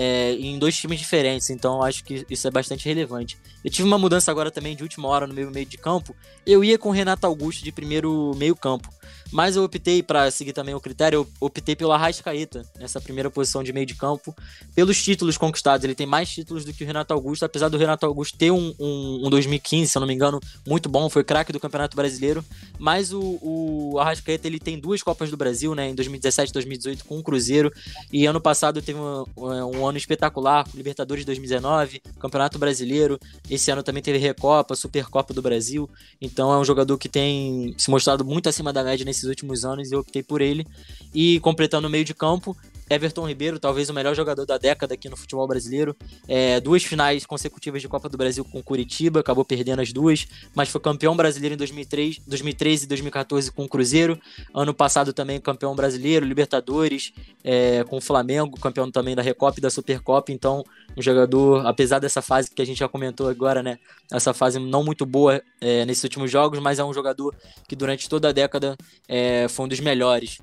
é, em dois times diferentes, então acho que isso é bastante relevante. Eu tive uma mudança agora também de última hora no meu meio de campo. Eu ia com o Renato Augusto de primeiro meio campo. Mas eu optei, para seguir também o critério, eu optei pelo Arrascaeta, nessa primeira posição de meio de campo, pelos títulos conquistados. Ele tem mais títulos do que o Renato Augusto, apesar do Renato Augusto ter um, um, um 2015, se eu não me engano, muito bom, foi craque do Campeonato Brasileiro. Mas o, o Arrascaeta ele tem duas Copas do Brasil, né, em 2017 e 2018 com o Cruzeiro, e ano passado teve um, um ano espetacular, Libertadores 2019, Campeonato Brasileiro, esse ano também teve Recopa, Supercopa do Brasil, então é um jogador que tem se mostrado muito acima da média nesse nesses últimos anos e eu optei por ele. E completando o meio de campo, Everton Ribeiro, talvez o melhor jogador da década aqui no futebol brasileiro. É, duas finais consecutivas de Copa do Brasil com Curitiba, acabou perdendo as duas, mas foi campeão brasileiro em 2003, 2013 e 2014 com o Cruzeiro. Ano passado também campeão brasileiro, Libertadores, é, com o Flamengo, campeão também da Recopa e da Supercopa. Então, um jogador, apesar dessa fase que a gente já comentou agora, né? Essa fase não muito boa é, nesses últimos jogos, mas é um jogador que durante toda a década é, foi um dos melhores.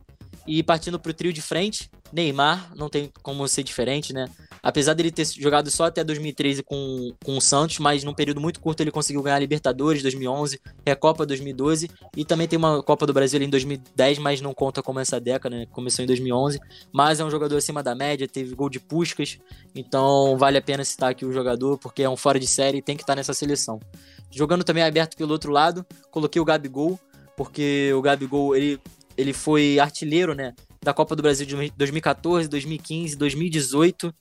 E partindo para o trio de frente, Neymar, não tem como ser diferente, né? Apesar dele ter jogado só até 2013 com, com o Santos, mas num período muito curto ele conseguiu ganhar a Libertadores 2011, Recopa 2012 e também tem uma Copa do Brasil em 2010, mas não conta como essa década, né? Começou em 2011, mas é um jogador acima da média, teve gol de Puscas, então vale a pena citar aqui o jogador, porque é um fora de série e tem que estar nessa seleção. Jogando também aberto pelo outro lado, coloquei o Gabigol, porque o Gabigol ele ele foi artilheiro, né, da Copa do Brasil de 2014, 2015, 2018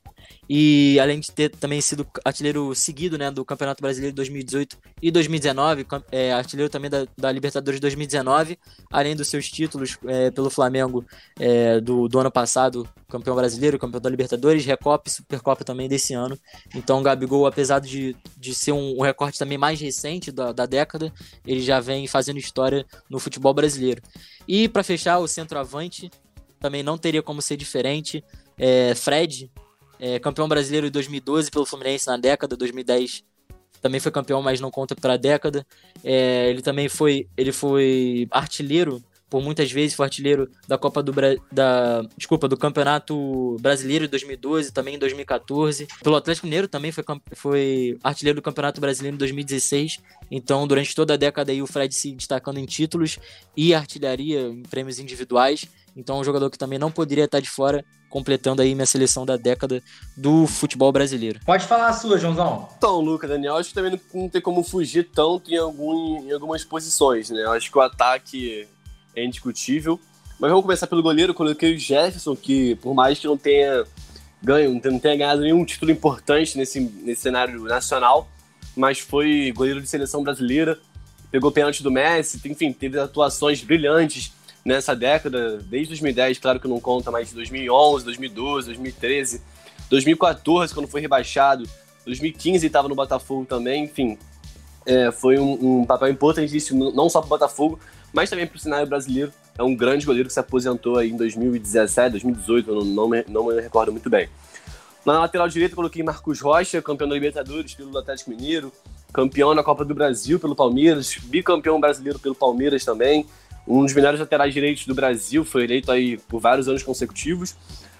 e além de ter também sido artilheiro seguido né, do Campeonato Brasileiro de 2018 e 2019, é, artilheiro também da, da Libertadores de 2019, além dos seus títulos é, pelo Flamengo é, do, do ano passado, campeão brasileiro, campeão da Libertadores, Recopa e Supercopa também desse ano. Então Gabigol, apesar de, de ser um, um recorte também mais recente da, da década, ele já vem fazendo história no futebol brasileiro. E para fechar, o centroavante também não teria como ser diferente. É, Fred, é, campeão brasileiro em 2012 pelo Fluminense na década, 2010 também foi campeão, mas não conta para a década. É, ele também foi, ele foi artilheiro por muitas vezes, foi artilheiro da Copa do Bra... da desculpa do Campeonato Brasileiro de 2012, também em 2014. Pelo Atlético Mineiro também foi, foi artilheiro do Campeonato Brasileiro em 2016. Então, durante toda a década aí o Fred se destacando em títulos e artilharia em prêmios individuais. Então, é um jogador que também não poderia estar de fora, completando aí minha seleção da década do futebol brasileiro. Pode falar a sua, Joãozão. Então, Luca, Daniel, acho que também não tem como fugir tanto em, algum, em algumas posições, né? Eu acho que o ataque é indiscutível. Mas vamos começar pelo goleiro. Eu coloquei o Jefferson, que por mais que não tenha ganho, não tenha ganhado nenhum título importante nesse, nesse cenário nacional, mas foi goleiro de seleção brasileira, pegou pênalti do Messi, enfim, teve atuações brilhantes nessa década, desde 2010, claro que não conta, mas 2011, 2012, 2013, 2014, quando foi rebaixado, 2015 estava no Botafogo também, enfim, é, foi um, um, papel importantíssimo, não só para o Botafogo, mas também para o cenário brasileiro. É um grande goleiro que se aposentou aí em 2017, 2018, eu não, me, não me recordo muito bem. Na lateral direita, coloquei Marcos Rocha, campeão da Libertadores pelo Atlético Mineiro, campeão na Copa do Brasil pelo Palmeiras, bicampeão brasileiro pelo Palmeiras também, um dos melhores laterais direitos do Brasil, foi eleito aí por vários anos consecutivos.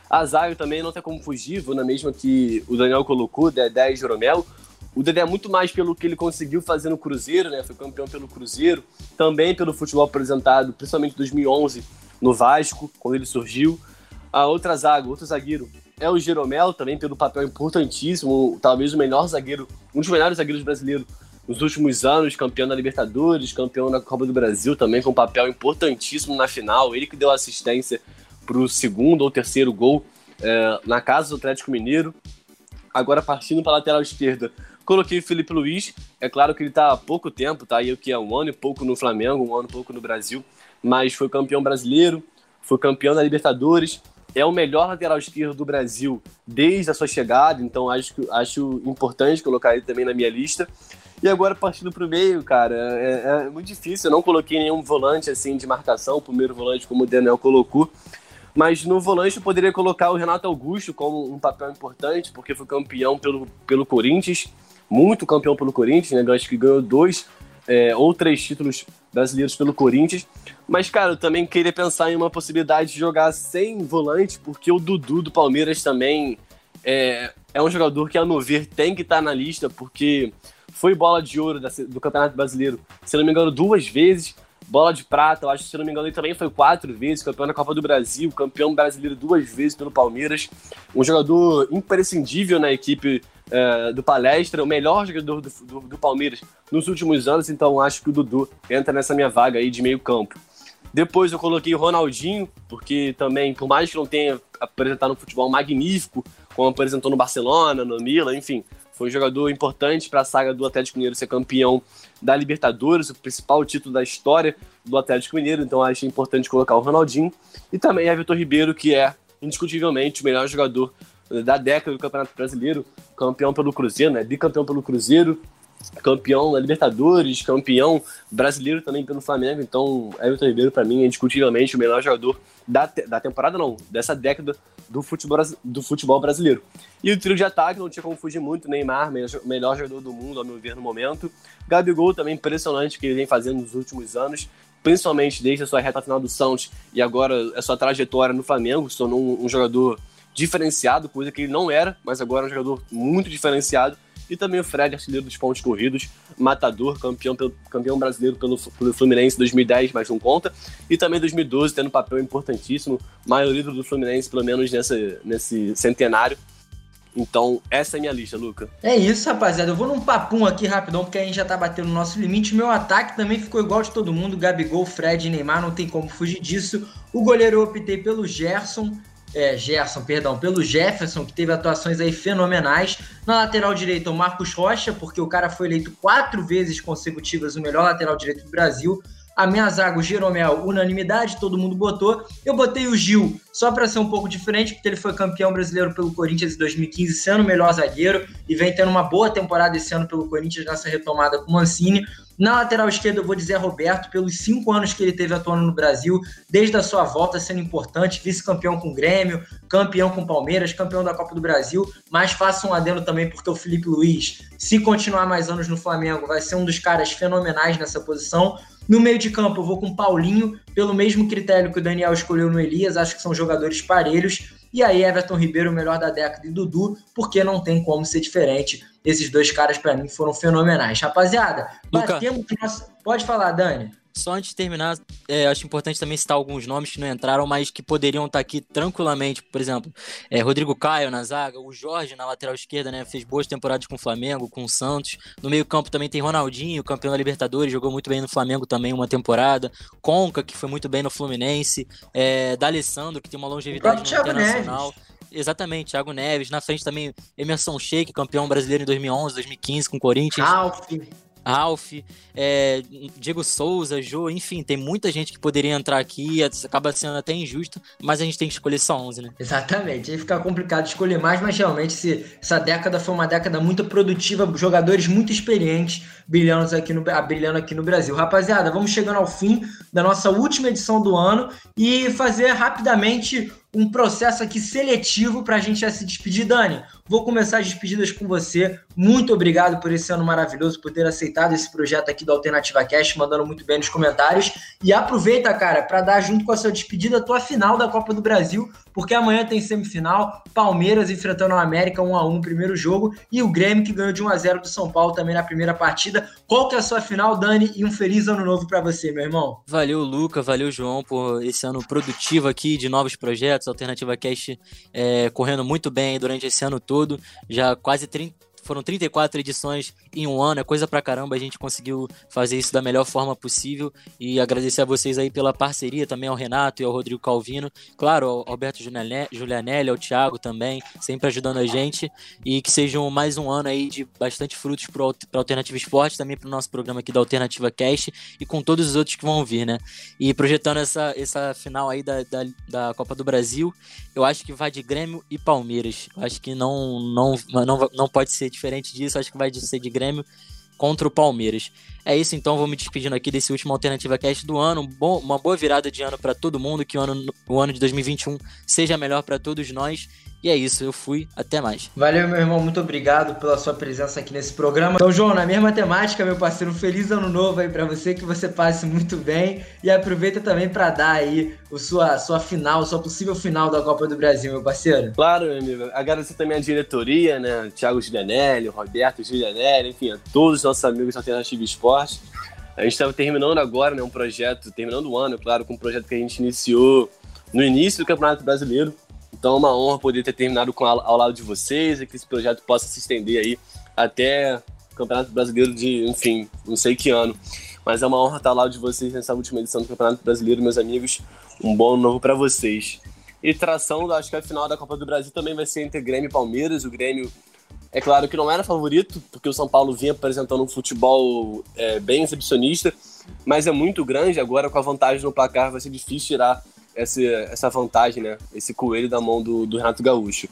A zaga também não tem como fugir, vou na mesma que o Daniel colocou, Dedé e Joromelo. O Dedé é muito mais pelo que ele conseguiu fazer no Cruzeiro, né? Foi campeão pelo Cruzeiro, também pelo futebol apresentado, principalmente em 2011 no Vasco, quando ele surgiu. A outra zaga, outro zagueiro, é o Jeromel, também pelo papel importantíssimo, talvez o melhor zagueiro, um dos melhores zagueiros brasileiros nos últimos anos, campeão da Libertadores, campeão da Copa do Brasil também, com um papel importantíssimo na final. Ele que deu assistência para o segundo ou terceiro gol é, na casa do Atlético Mineiro. Agora partindo para a lateral esquerda, coloquei o Felipe Luiz. É claro que ele está há pouco tempo, tá aí o que é um ano e pouco no Flamengo, um ano e pouco no Brasil, mas foi campeão brasileiro, foi campeão da Libertadores, é o melhor lateral esquerdo do Brasil desde a sua chegada, então acho, acho importante colocar ele também na minha lista. E agora partindo pro meio, cara, é, é, muito difícil. Eu não coloquei nenhum volante assim de marcação, primeiro volante como o Daniel colocou. Mas no volante eu poderia colocar o Renato Augusto como um papel importante, porque foi campeão pelo, pelo Corinthians, muito campeão pelo Corinthians, né? Acho que ganhou dois é, ou três títulos brasileiros pelo Corinthians. Mas, cara, eu também queria pensar em uma possibilidade de jogar sem volante, porque o Dudu do Palmeiras também é, é um jogador que, a meu ver, tem que estar tá na lista, porque foi bola de ouro do Campeonato Brasileiro, se não me engano, duas vezes. Bola de prata, eu acho que, se não me engano, ele também foi quatro vezes, campeão da Copa do Brasil, campeão brasileiro duas vezes pelo Palmeiras. Um jogador imprescindível na equipe é, do Palestra, o melhor jogador do, do, do, Palmeiras nos últimos anos, então acho que o Dudu entra nessa minha vaga aí de meio campo. Depois eu coloquei o Ronaldinho, porque também, por mais que não tenha apresentado um futebol magnífico, como apresentou no Barcelona, no Milan, enfim, foi um jogador importante para a saga do Atlético Mineiro ser campeão da Libertadores, o principal título da história do Atlético Mineiro, então acho importante colocar o Ronaldinho. E também a Vitor Ribeiro, que é indiscutivelmente o melhor jogador da década do Campeonato Brasileiro, campeão pelo Cruzeiro, né? bicampeão pelo Cruzeiro, campeão da Libertadores, campeão brasileiro também pelo Flamengo. Então, Everton Ribeiro, para mim, é indiscutivelmente o melhor jogador da, da temporada, não, dessa década do futebol, do futebol brasileiro. E o trio de ataque não tinha como fugir muito. Neymar, melhor jogador do mundo, ao meu ver, no momento. Gabigol, também impressionante que ele vem fazendo nos últimos anos, principalmente desde a sua reta final do Santos e agora a sua trajetória no Flamengo, se tornou um, um jogador diferenciado, coisa que ele não era, mas agora é um jogador muito diferenciado. E também o Fred, artilheiro dos pontos corridos, matador, campeão, campeão brasileiro pelo, pelo Fluminense 2010, mas não conta. E também 2012, tendo um papel importantíssimo, maior do Fluminense, pelo menos nessa, nesse centenário. Então, essa é a minha lista, Luca. É isso, rapaziada. Eu vou num papum aqui rapidão, porque a gente já tá batendo no nosso limite. Meu ataque também ficou igual de todo mundo: Gabigol, Fred e Neymar, não tem como fugir disso. O goleiro eu optei pelo Gerson é, Gerson, perdão, pelo Jefferson, que teve atuações aí fenomenais. Na lateral direita, o Marcos Rocha, porque o cara foi eleito quatro vezes consecutivas o melhor lateral direito do Brasil. A minha zaga, o Jeromel, unanimidade, todo mundo botou. Eu botei o Gil só para ser um pouco diferente, porque ele foi campeão brasileiro pelo Corinthians em 2015, sendo o melhor zagueiro e vem tendo uma boa temporada esse ano pelo Corinthians nessa retomada com o Mancini. Na lateral esquerda, eu vou dizer Roberto, pelos cinco anos que ele teve atuando no Brasil, desde a sua volta sendo importante, vice-campeão com o Grêmio, campeão com o Palmeiras, campeão da Copa do Brasil, mas faça um adendo também, porque o Felipe Luiz, se continuar mais anos no Flamengo, vai ser um dos caras fenomenais nessa posição. No meio de campo, eu vou com Paulinho, pelo mesmo critério que o Daniel escolheu no Elias, acho que são jogadores parelhos. E aí, Everton Ribeiro, o melhor da década, e Dudu, porque não tem como ser diferente. Esses dois caras, para mim, foram fenomenais. Rapaziada, Luca, batemos. Pode falar, Dani. Só antes de terminar, é, acho importante também citar alguns nomes que não entraram, mas que poderiam estar aqui tranquilamente. Por exemplo, é, Rodrigo Caio na zaga, o Jorge na lateral esquerda, né? Fez boas temporadas com o Flamengo, com o Santos. No meio-campo também tem Ronaldinho, campeão da Libertadores, jogou muito bem no Flamengo também uma temporada. Conca, que foi muito bem no Fluminense. É, D'Alessandro, que tem uma longevidade internacional. Neves. Exatamente, Thiago Neves. Na frente também Emerson Sheik, campeão brasileiro em 2011, 2015 com o Corinthians. Ralf. Ralph, é, Diego Souza, Jô, enfim, tem muita gente que poderia entrar aqui, acaba sendo até injusto, mas a gente tem que escolher só 11, né? Exatamente, aí fica complicado escolher mais, mas realmente se, essa década foi uma década muito produtiva, jogadores muito experientes brilhando aqui no, brilhando aqui no Brasil. Rapaziada, vamos chegando ao fim da nossa última edição do ano e fazer rapidamente um processo aqui seletivo para a gente já se despedir. Dani, vou começar as despedidas com você. Muito obrigado por esse ano maravilhoso, por ter aceitado esse projeto aqui do Alternativa Cash, mandando muito bem nos comentários. E aproveita, cara, para dar junto com a sua despedida a tua final da Copa do Brasil, porque amanhã tem semifinal, Palmeiras enfrentando o América 1 a 1 no primeiro jogo e o Grêmio que ganhou de 1 a 0 do São Paulo também na primeira partida. Qual que é a sua final, Dani? E um feliz ano novo para você, meu irmão. Valeu, Luca, valeu, João, por esse ano produtivo aqui de novos projetos, Alternativa Cast é, correndo muito bem durante esse ano todo, já quase 30 foram 34 edições em um ano, é coisa pra caramba, a gente conseguiu fazer isso da melhor forma possível. E agradecer a vocês aí pela parceria também ao Renato e ao Rodrigo Calvino, claro, ao Alberto Julianelli, ao Thiago também, sempre ajudando a gente. E que sejam mais um ano aí de bastante frutos para Alternativa Esporte, também para o nosso programa aqui da Alternativa Cast e com todos os outros que vão vir, né? E projetando essa, essa final aí da, da, da Copa do Brasil, eu acho que vai de Grêmio e Palmeiras, eu acho que não, não, não, não pode ser diferente disso, acho que vai ser de Grêmio contra o Palmeiras. É isso então, vou me despedindo aqui desse último Alternativa Cast do ano. Um bom, uma boa virada de ano para todo mundo, que o ano, o ano de 2021 seja melhor para todos nós. E é isso, eu fui, até mais. Valeu, meu irmão, muito obrigado pela sua presença aqui nesse programa. Então, João, na mesma temática, meu parceiro, um feliz ano novo aí para você, que você passe muito bem e aproveita também para dar aí o sua, sua final, sua possível final da Copa do Brasil, meu parceiro. Claro, meu amigo. Agradecer também a diretoria, né? Thiago Giulianelli, Roberto Giulianelli, enfim, a todos os nossos amigos da Alternativa Esporte. A gente estava terminando agora, né, um projeto, terminando o ano, claro, com um projeto que a gente iniciou no início do Campeonato Brasileiro, então é uma honra poder ter terminado com, ao lado de vocês e que esse projeto possa se estender aí até o Campeonato Brasileiro de, enfim, não sei que ano. Mas é uma honra estar ao lado de vocês nessa última edição do Campeonato Brasileiro, meus amigos. Um bom novo para vocês. E tração, acho que a final da Copa do Brasil também vai ser entre Grêmio e Palmeiras. O Grêmio, é claro que não era favorito, porque o São Paulo vinha apresentando um futebol é, bem exibicionista, mas é muito grande. Agora, com a vantagem no placar, vai ser difícil tirar essa, essa vantagem, né? Esse coelho da mão do, do Renato Gaúcho.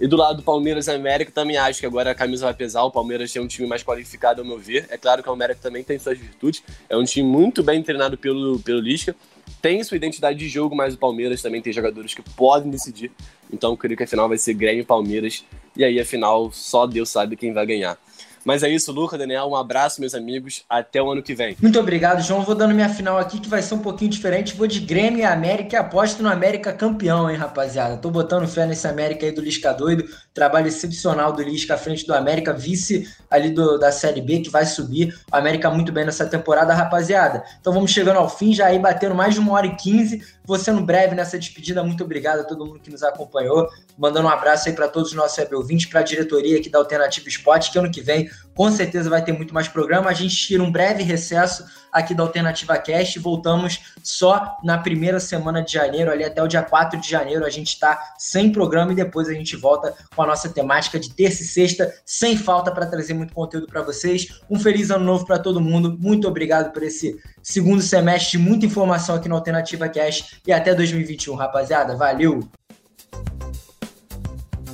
E do lado do Palmeiras e América, também acho que agora a camisa vai pesar. O Palmeiras tem um time mais qualificado, ao meu ver. É claro que o América também tem suas virtudes. É um time muito bem treinado pelo, pelo Lisca. Tem sua identidade de jogo, mas o Palmeiras também tem jogadores que podem decidir. Então, creio que a final vai ser Grêmio e Palmeiras. E aí, a final, só Deus sabe quem vai ganhar. Mas é isso, Luca, Daniel. Um abraço, meus amigos. Até o ano que vem. Muito obrigado, João. Vou dando minha final aqui, que vai ser um pouquinho diferente. Vou de Grêmio e América e aposto no América campeão, hein, rapaziada. Tô botando fé nesse América aí do Lisca doido. Trabalho excepcional do Lisca à frente do América, vice ali do, da Série B, que vai subir. O América muito bem nessa temporada, rapaziada. Então vamos chegando ao fim, já aí batendo mais de uma hora e quinze. Vou sendo breve nessa despedida. Muito obrigado a todo mundo que nos acompanhou. Mandando um abraço aí para todos os nossos web ouvintes, para a diretoria aqui da Alternativa Esporte, que ano que vem com certeza vai ter muito mais programa. A gente tira um breve recesso aqui da Alternativa Cast voltamos só na primeira semana de janeiro, ali até o dia 4 de janeiro. A gente está sem programa e depois a gente volta com a nossa temática de terça e sexta, sem falta, para trazer muito conteúdo para vocês. Um feliz ano novo para todo mundo. Muito obrigado por esse segundo semestre de muita informação aqui na Alternativa Cast e até 2021, rapaziada. Valeu!